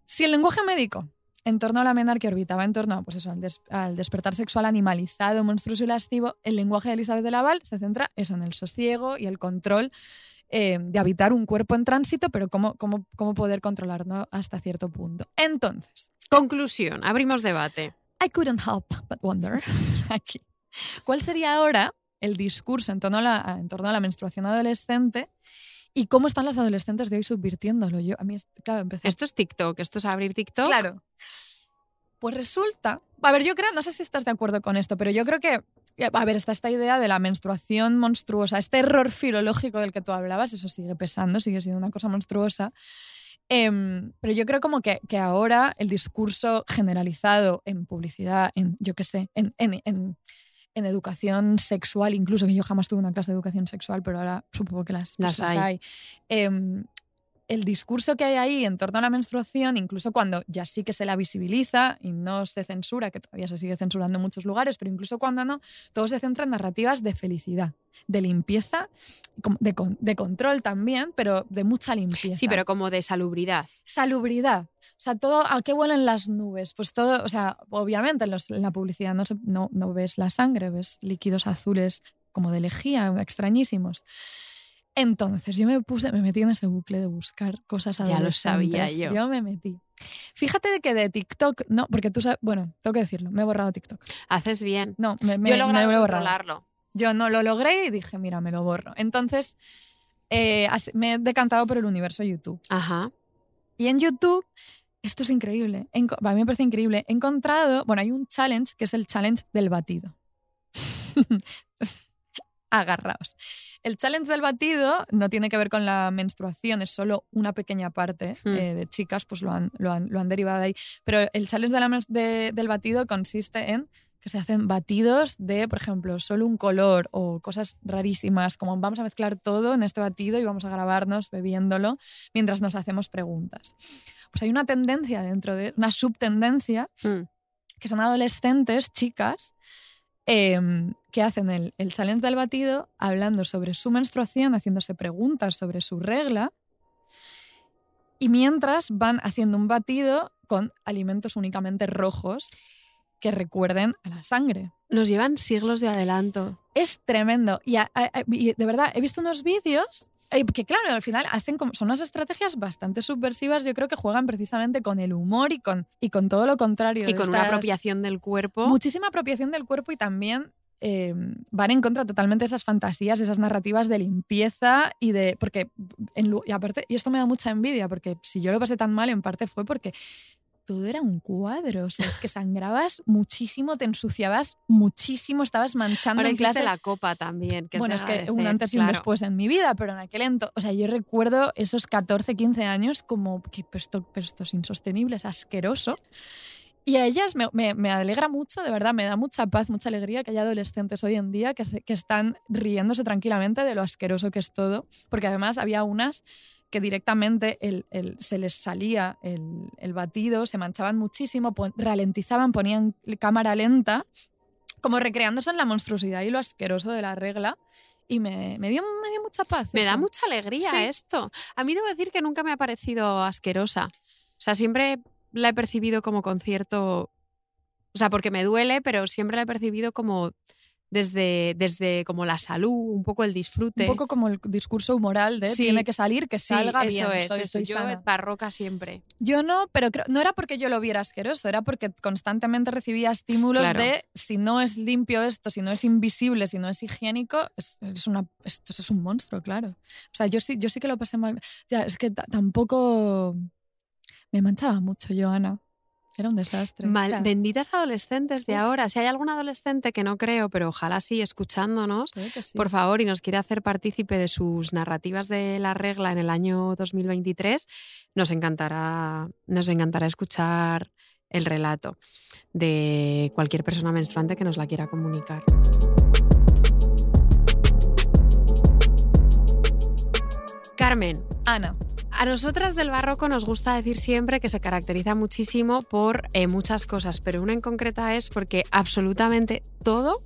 Si el lenguaje médico en torno a la menarquia orbitaba en torno pues eso, al, des- al despertar sexual animalizado, monstruoso y lascivo, el lenguaje de Elizabeth de Laval se centra eso, en el sosiego y el control eh, de habitar un cuerpo en tránsito, pero cómo, cómo, cómo poder controlarlo hasta cierto punto. Entonces, Conclusión, abrimos debate. I couldn't help but wonder aquí. ¿Cuál sería ahora el discurso en torno a la, en torno a la menstruación adolescente y cómo están las adolescentes de hoy subvirtiéndolo? Yo, a mí, claro, empecé. Esto es TikTok, esto es abrir TikTok. Claro. Pues resulta. A ver, yo creo, no sé si estás de acuerdo con esto, pero yo creo que. A ver, está esta idea de la menstruación monstruosa, este error filológico del que tú hablabas, eso sigue pesando, sigue siendo una cosa monstruosa. Em, pero yo creo como que, que ahora el discurso generalizado en publicidad, en, yo qué sé, en, en, en- en educación sexual, incluso que yo jamás tuve una clase de educación sexual, pero ahora supongo que las, Las hay. Em, el discurso que hay ahí en torno a la menstruación, incluso cuando ya sí que se la visibiliza y no se censura, que todavía se sigue censurando en muchos lugares, pero incluso cuando no, todo se centra en narrativas de felicidad, de limpieza, de, con- de control también, pero de mucha limpieza. Sí, pero como de salubridad. Salubridad. O sea, todo, ¿a qué huelen las nubes? Pues todo, o sea, obviamente en, los- en la publicidad no, se- no, no ves la sangre, ves líquidos azules como de lejía, extrañísimos. Entonces yo me puse, me metí en ese bucle de buscar cosas Ya lo sabía adolescentes. yo. me metí. Fíjate que de TikTok, no, porque tú sabes, bueno, tengo que decirlo, me he borrado TikTok. Haces bien. No, me, me, Yo he me logrado lo he borrado. controlarlo. Yo no lo logré y dije, mira, me lo borro. Entonces eh, me he decantado por el universo YouTube. Ajá. Y en YouTube, esto es increíble, a mí me parece increíble, he encontrado, bueno, hay un challenge que es el challenge del batido. Agarraos. El challenge del batido no tiene que ver con la menstruación, es solo una pequeña parte Hmm. eh, de chicas, pues lo han, lo, han, lo han derivado de ahí. Pero el challenge de la de- del batido consiste en que se hacen batidos de, por ejemplo, solo un color o cosas rarísimas, como vamos a mezclar todo en este batido y vamos a grabarnos bebiéndolo mientras nos hacemos preguntas. Pues hay una tendencia dentro de, una subtendencia Mm. que son adolescentes, chicas, em, que hacen el, el challenge del batido hablando sobre su menstruación, haciéndose preguntas sobre su regla, y mientras van haciendo un batido con alimentos únicamente rojos que recuerden a la sangre. Nos llevan siglos de adelanto. Es tremendo. Y, a- a- y de verdad, he visto unos vídeos eh, que, claro, al final hacen como, son unas estrategias bastante subversivas. Yo creo que juegan precisamente con el humor y con, y con todo lo contrario. Y de con una estas- apropiación del cuerpo. Muchísima apropiación del cuerpo y también eh, van en contra totalmente de esas fantasías, esas narrativas de limpieza y de. Porque, en y aparte, y esto me da mucha envidia, porque si yo lo pasé tan mal, en parte fue porque todo era un cuadro. O sea, es que sangrabas muchísimo, te ensuciabas muchísimo, estabas manchando Ahora en clase. la copa también. Que bueno, es, que un antes y un claro. después en mi vida, pero en aquel entonces, o sea, yo recuerdo esos 14, 15 años como que pero esto, pero esto es insostenible, es asqueroso. Y a ellas me, me- me alegra mucho, de verdad, me da mucha paz, mucha alegría que haya adolescentes hoy en día que, se- que están riéndose tranquilamente de lo asqueroso que es todo, porque además había unas que directamente el- el- se les salía el, el batido, se manchaban muchísimo, pon- ralentizaban, ponían cámara lenta, como recreándose en la monstruosidad y lo asqueroso de la regla. Y me, me, dio, me dio mucha paz. Me da mucha alegría Sí. esto. A mí debo decir que nunca me ha parecido asquerosa. O sea, siempre la he percibido como con cierto... O sea, porque me duele, pero siempre la he percibido como desde, desde como la salud, un poco el disfrute. Un poco como el discurso humoral de Sí. tiene que salir, que Sí, salga eso bien, es. soy, eso. soy Yo sana. barroca siempre. Yo no, pero creo- no era porque yo lo viera asqueroso, era porque constantemente recibía estímulos Claro. de si no es limpio esto, si no es invisible, si no es higiénico, es, es una, esto es un monstruo, claro. O sea, yo sí, yo sí que lo pasé mal. Ya, es que ta- tampoco me manchaba mucho yo, Ana. Era un desastre. Mal- O sea, benditas adolescentes de ahora. Si hay algún adolescente que no creo, pero ojalá sí, escuchándonos, sí. por favor, y nos quiere hacer partícipe de sus narrativas de la regla en el año 2023, nos encantará, nos encantará escuchar el relato de cualquier persona menstruante que nos la quiera comunicar. Carmen, Ana, a nosotras del barroco nos gusta decir siempre que se caracteriza muchísimo por eh, muchas cosas, pero una en concreta es porque absolutamente todo,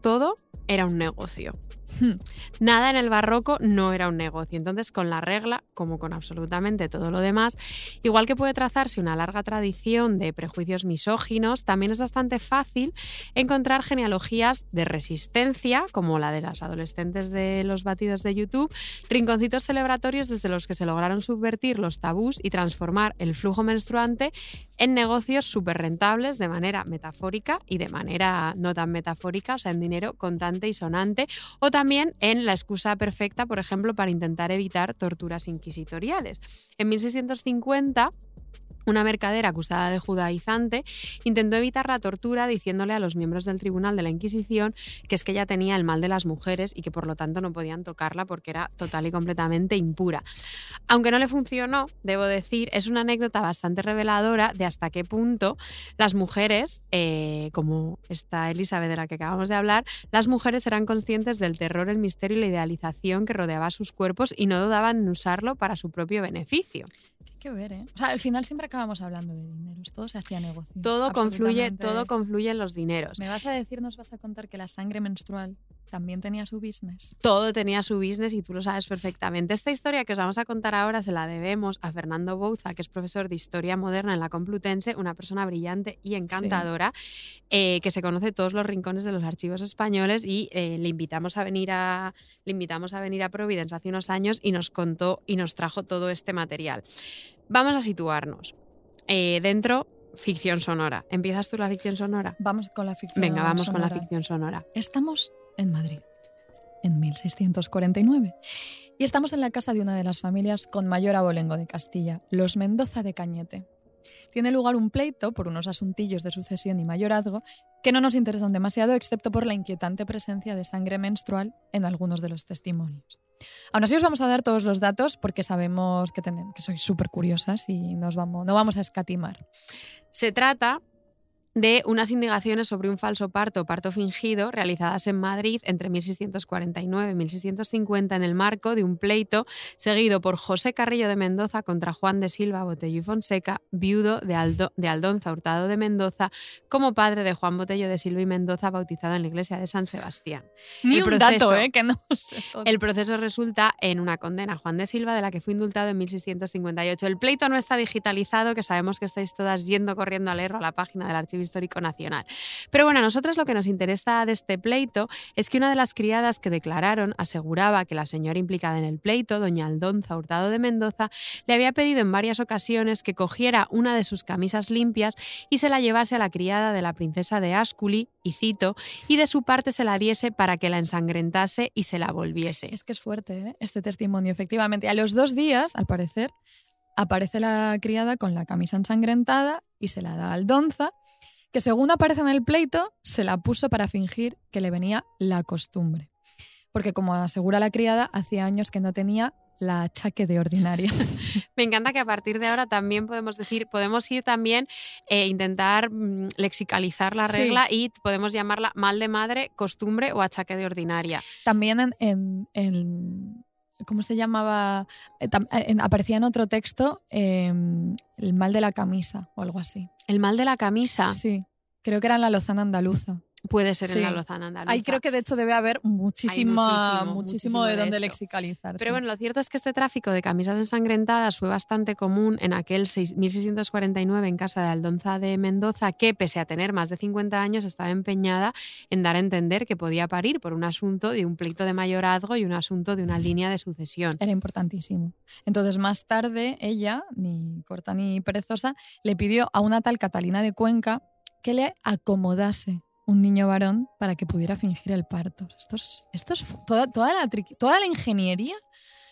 todo era un negocio. Hmm. Nada en el barroco no era un negocio. Entonces, con la regla, como con absolutamente todo lo demás, igual que puede trazarse una larga tradición de prejuicios misóginos, también es bastante fácil encontrar genealogías de resistencia, como la de las adolescentes de los batidos de YouTube, rinconcitos celebratorios desde los que se lograron subvertir los tabús y transformar el flujo menstruante en negocios súper rentables de manera metafórica y de manera no tan metafórica, o sea, en dinero contante y sonante, también en la excusa perfecta, por ejemplo, para intentar evitar torturas inquisitoriales. En 1650, una mercadera acusada de judaizante intentó evitar la tortura diciéndole a los miembros del tribunal de la Inquisición que es que ella tenía el mal de las mujeres y que por lo tanto no podían tocarla porque era total y completamente impura. Aunque no le funcionó, debo decir, es una anécdota bastante reveladora de hasta qué punto las mujeres, eh, como esta Elizabeth de la que acabamos de hablar, las mujeres eran conscientes del terror, el misterio y la idealización que rodeaba sus cuerpos y no dudaban en usarlo para su propio beneficio. Que ver, ¿eh? O sea, al final siempre acabamos hablando de dineros, todo se hacía negocio. Todo confluye, todo confluye en los dineros. ¿Me vas a decir, nos vas a contar que la sangre menstrual también tenía su business? todo tenía su business y tú lo sabes perfectamente. Esta historia que os vamos a contar ahora se la debemos a Fernando Bouza, que es profesor de Historia Moderna en la Complutense, una persona brillante y encantadora, eh, que se conoce todos los rincones de los archivos españoles y eh, le, invitamos a venir a, le invitamos a venir a Providence hace unos años y nos contó y nos trajo todo este material. Vamos a situarnos. Eh, dentro, ficción sonora. ¿Empiezas tú la ficción sonora? Vamos con la ficción. Venga, vamos con la sonora. ficción sonora. Estamos en Madrid, en 1649. Y estamos en la casa de una de las familias con mayor abolengo de Castilla, los Mendoza de Cañete. tiene lugar un pleito por unos asuntillos de sucesión y mayorazgo que no nos interesan demasiado, excepto por la inquietante presencia de sangre menstrual en algunos de los testimonios. Aún así os vamos a dar todos los datos porque sabemos que, que sois súper curiosas y nos no vamos a escatimar. Se trata de unas indagaciones sobre un falso parto parto fingido realizadas en Madrid entre 1649 y 1650 en el marco de un pleito seguido por José Carrillo de Mendoza contra Juan de Silva Botello y Fonseca, viudo de, Aldo, de Aldonza Hurtado de Mendoza, como padre de Juan Botello de Silva y Mendoza, bautizado en la iglesia de San Sebastián. Ni un dato, ¿eh? Que no El proceso resulta en una condena a Juan de Silva, de la que fue indultado en 1658. El pleito no está digitalizado, que sabemos que estáis todas yendo corriendo a leerlo a la página del archivo Histórico Nacional. Pero bueno, a nosotros lo que nos interesa de este pleito es que una de las criadas que declararon aseguraba que la señora implicada en el pleito, doña Aldonza Hurtado de Mendoza, le había pedido en varias ocasiones que cogiera una de sus camisas limpias y se la llevase a la criada de la princesa de Asculi, y cito, y de su parte se la diese para que la ensangrentase y se la volviese. Es que es fuerte ¿eh? este testimonio, efectivamente. A los dos días, al parecer, aparece la criada con la camisa ensangrentada y se la da a Aldonza, que según aparece en el pleito, se la puso para fingir que le venía la costumbre. Porque como asegura la criada, hacía años que no tenía la achaque de ordinaria. Me encanta que a partir de ahora también podemos decir, podemos ir también e intentar mm, lexicalizar la regla y podemos llamarla mal de madre, costumbre o achaque de ordinaria. También en, en, ¿cómo se llamaba? Eh, eh, aparecía en otro texto em, el mal de la camisa o algo así. ¿El mal de la camisa? Sí, creo que era en la Lozana andaluza. Puede ser en la Lozana andaluza. Ahí creo que de hecho debe haber muchísima, muchísimo, de, dónde lexicalizar. Pero bueno, lo cierto es que este tráfico de camisas ensangrentadas fue bastante común en aquel 1649 en casa de Aldonza de Mendoza, que pese a tener más de 50 años estaba empeñada en dar a entender que podía parir por un asunto de un pleito de mayorazgo y un asunto de una línea de sucesión. Era importantísimo. Entonces más tarde ella, ni corta ni perezosa, le pidió a una tal Catalina de Cuenca que le acomodase un niño varón para que pudiera fingir el parto. Esto es, esto es toda, toda, la, toda la ingeniería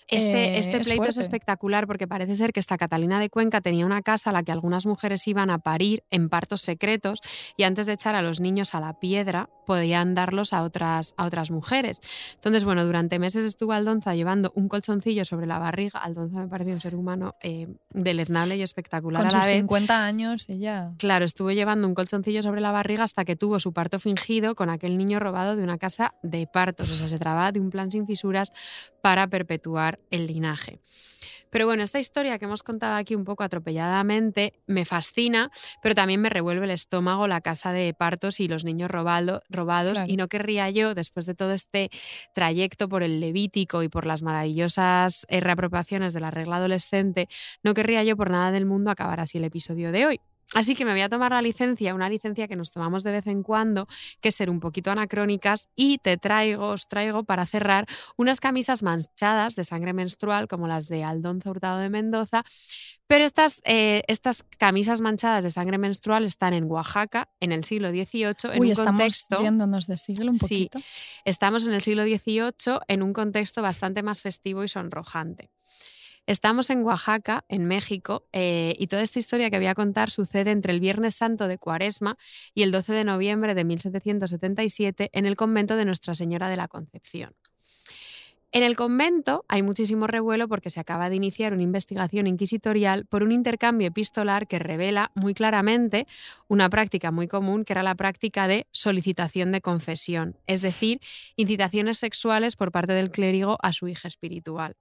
este, eh, este pleito es, espectacular porque parece ser que esta Catalina de Cuenca tenía una casa a la que algunas mujeres iban a parir en partos secretos y antes de echar a los niños a la piedra podían darlos a otras, a otras mujeres. Entonces, bueno, durante meses estuvo Aldonza llevando un colchoncillo sobre la barriga. Aldonza me pareció un ser humano eh, deleznable y espectacular Con a la sus vez. 50 años ella... Claro, estuvo llevando un colchoncillo sobre la barriga hasta que tuvo su parto fingido con aquel niño robado de una casa de partos. O sea, se trataba de un plan sin fisuras para perpetuar el linaje. Pero bueno, esta historia que hemos contado aquí un poco atropelladamente me fascina, pero también me revuelve el estómago la casa de partos y los niños robados y no querría yo, después de todo este trayecto por el Levítico y por las maravillosas reapropiaciones de la regla adolescente, no querría yo por nada del mundo acabar así el episodio de hoy. Así que me voy a tomar la licencia, una licencia que nos tomamos de vez en cuando, que es ser un poquito anacrónicas, y te traigo, os traigo para cerrar unas camisas manchadas de sangre menstrual, como las de Aldonza Hurtado de Mendoza. Pero estas, eh, estas camisas manchadas de sangre menstrual están en Oaxaca en el siglo XVIII. En Uy, un estamos contexto, yéndonos de siglo un poquito. Sí, estamos en el siglo XVIII en un contexto bastante más festivo y sonrojante. Estamos en Oaxaca, en México, eh, y toda esta historia que voy a contar sucede entre el Viernes Santo de Cuaresma y el 12 de noviembre de 1777 en el convento de Nuestra Señora de la Concepción. En el convento hay muchísimo revuelo porque se acaba de iniciar una investigación inquisitorial por un intercambio epistolar que revela muy claramente una práctica muy común que era la práctica de solicitación de confesión, es decir, incitaciones sexuales por parte del clérigo a su hija espiritual.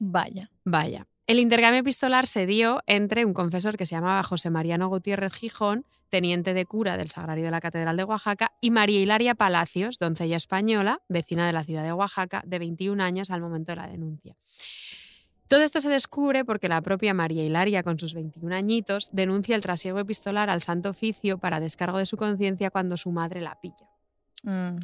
Vaya. Vaya. El intercambio epistolar se dio entre un confesor que se llamaba José Mariano Gutiérrez Gijón, teniente de cura del Sagrario de la Catedral de Oaxaca, y María Hilaria Palacios, doncella española, vecina de la ciudad de Oaxaca, de 21 años al momento de la denuncia. Todo esto se descubre porque la propia María Hilaria, con sus 21 añitos, denuncia el trasiego epistolar al Santo Oficio para descargo de su conciencia cuando su madre la pilla. Mm.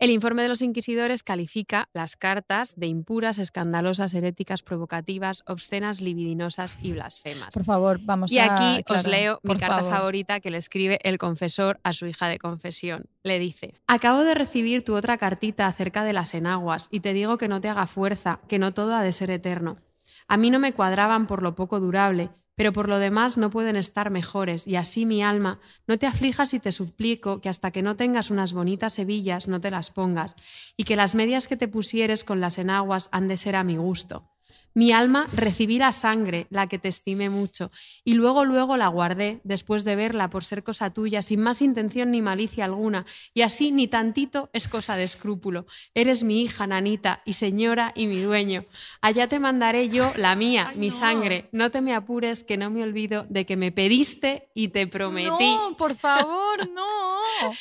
El informe de los inquisidores califica las cartas de impuras, escandalosas, heréticas, provocativas, obscenas, libidinosas y blasfemas. Por favor, vamos y a. aquí os leo mi carta favor. favorita que le escribe el confesor a su hija de confesión. Le dice, acabo de recibir tu otra cartita acerca de las enaguas y te digo que no te haga fuerza, que no todo ha de ser eterno. A mí no me cuadraban por lo poco durable, pero por lo demás no pueden estar mejores, y así mi alma, no te aflijas y te suplico que hasta que no tengas unas bonitas hebillas no te las pongas, y que las medias que te pusieres con las enaguas han de ser a mi gusto. Mi alma recibí la sangre, la que te estimé mucho, y luego luego la guardé, después de verla por ser cosa tuya, sin más intención ni malicia alguna, y así ni tantito es cosa de escrúpulo. Eres mi hija, nanita, y señora y mi dueño. Allá te mandaré yo la mía, Ay, mi no. sangre. No te me apures, que no me olvido de que me pediste y te prometí. No, por favor, no.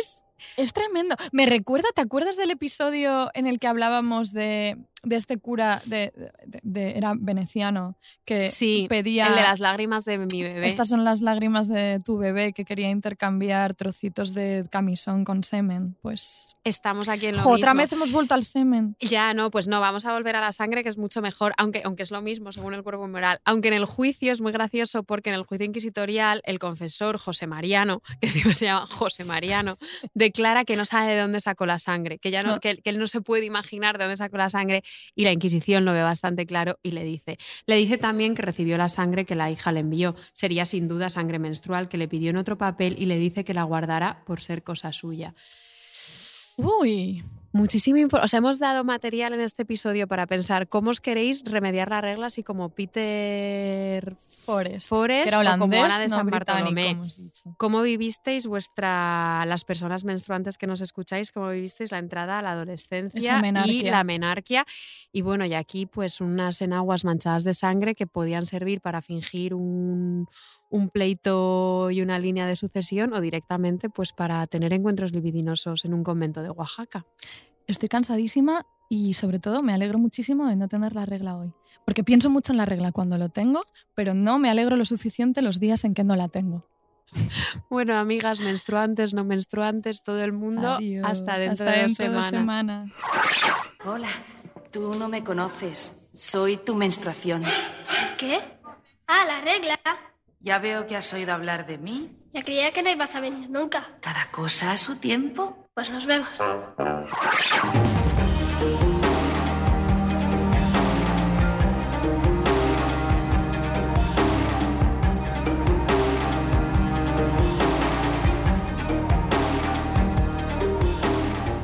Es, es tremendo. Me recuerda, ¿te acuerdas del episodio en el que hablábamos de, de este cura, de, de- de- era veneciano, que Sí, pedía... el de las lágrimas de mi bebé. Estas son las lágrimas de tu bebé que quería intercambiar trocitos de camisón con semen. Pues. Estamos aquí en lo Jo, otra vez hemos vuelto al semen. Ya, no, pues no, vamos a volver a la sangre, que es mucho mejor, aunque, aunque es lo mismo según el cuerpo moral. Aunque en el juicio es muy gracioso porque en el juicio inquisitorial el confesor José Mariano, que digo se llama José Mariano, declara que no sabe de dónde sacó la sangre, que, ya no, No. que, que él no se puede imaginar de dónde sacó la sangre y la Inquisición lo ve bastante claro y le dice. Le dice también que recibió la sangre que la hija le envió. Sería sin duda sangre menstrual que le pidió en otro papel y le dice que la guardara por ser cosa suya. Uy. Muchísimo info- O sea, hemos dado material en este episodio para pensar cómo os queréis remediar la regla si como Peter Forrest. Forrest que era o como holandés, Ana de no San Bartolomé. ¿Cómo vivisteis vuestra, las personas menstruantes que nos escucháis, cómo vivisteis la entrada a la adolescencia y la menarquia? Y bueno, y aquí pues unas enaguas manchadas de sangre que podían servir para fingir un, un pleito y una línea de sucesión o directamente pues para tener encuentros libidinosos en un convento de Oaxaca. Estoy cansadísima y sobre todo me alegro muchísimo de no tener la regla hoy. Porque pienso mucho en la regla cuando lo tengo, pero no me alegro lo suficiente los días en que no la tengo. Bueno, amigas menstruantes, no menstruantes, todo el mundo, Adiós, hasta dentro, hasta de, dos dentro de dos semanas. semanas. Hola, tú no me conoces. Soy tu menstruación. ¿Qué? Ah, la regla. Ya veo que has oído hablar de mí. Ya creía que no ibas a venir nunca. Cada cosa a su tiempo. Pues nos vemos.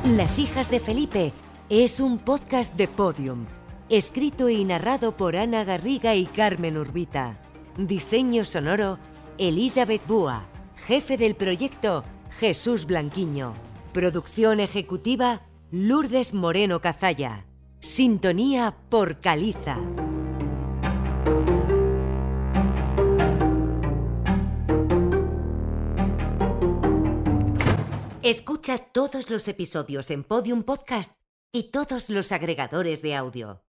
Las hijas de Felipe es un podcast de Podium, escrito y narrado por Ana Garriga y Carmen Urbita. Diseño sonoro, Elizabeth Búa. Jefe del proyecto, Jesús Blanquiño. Producción ejecutiva, Lourdes Moreno Cazalla. Sintonía por Caliza. Escucha todos los episodios en Podium Podcast y todos los agregadores de audio.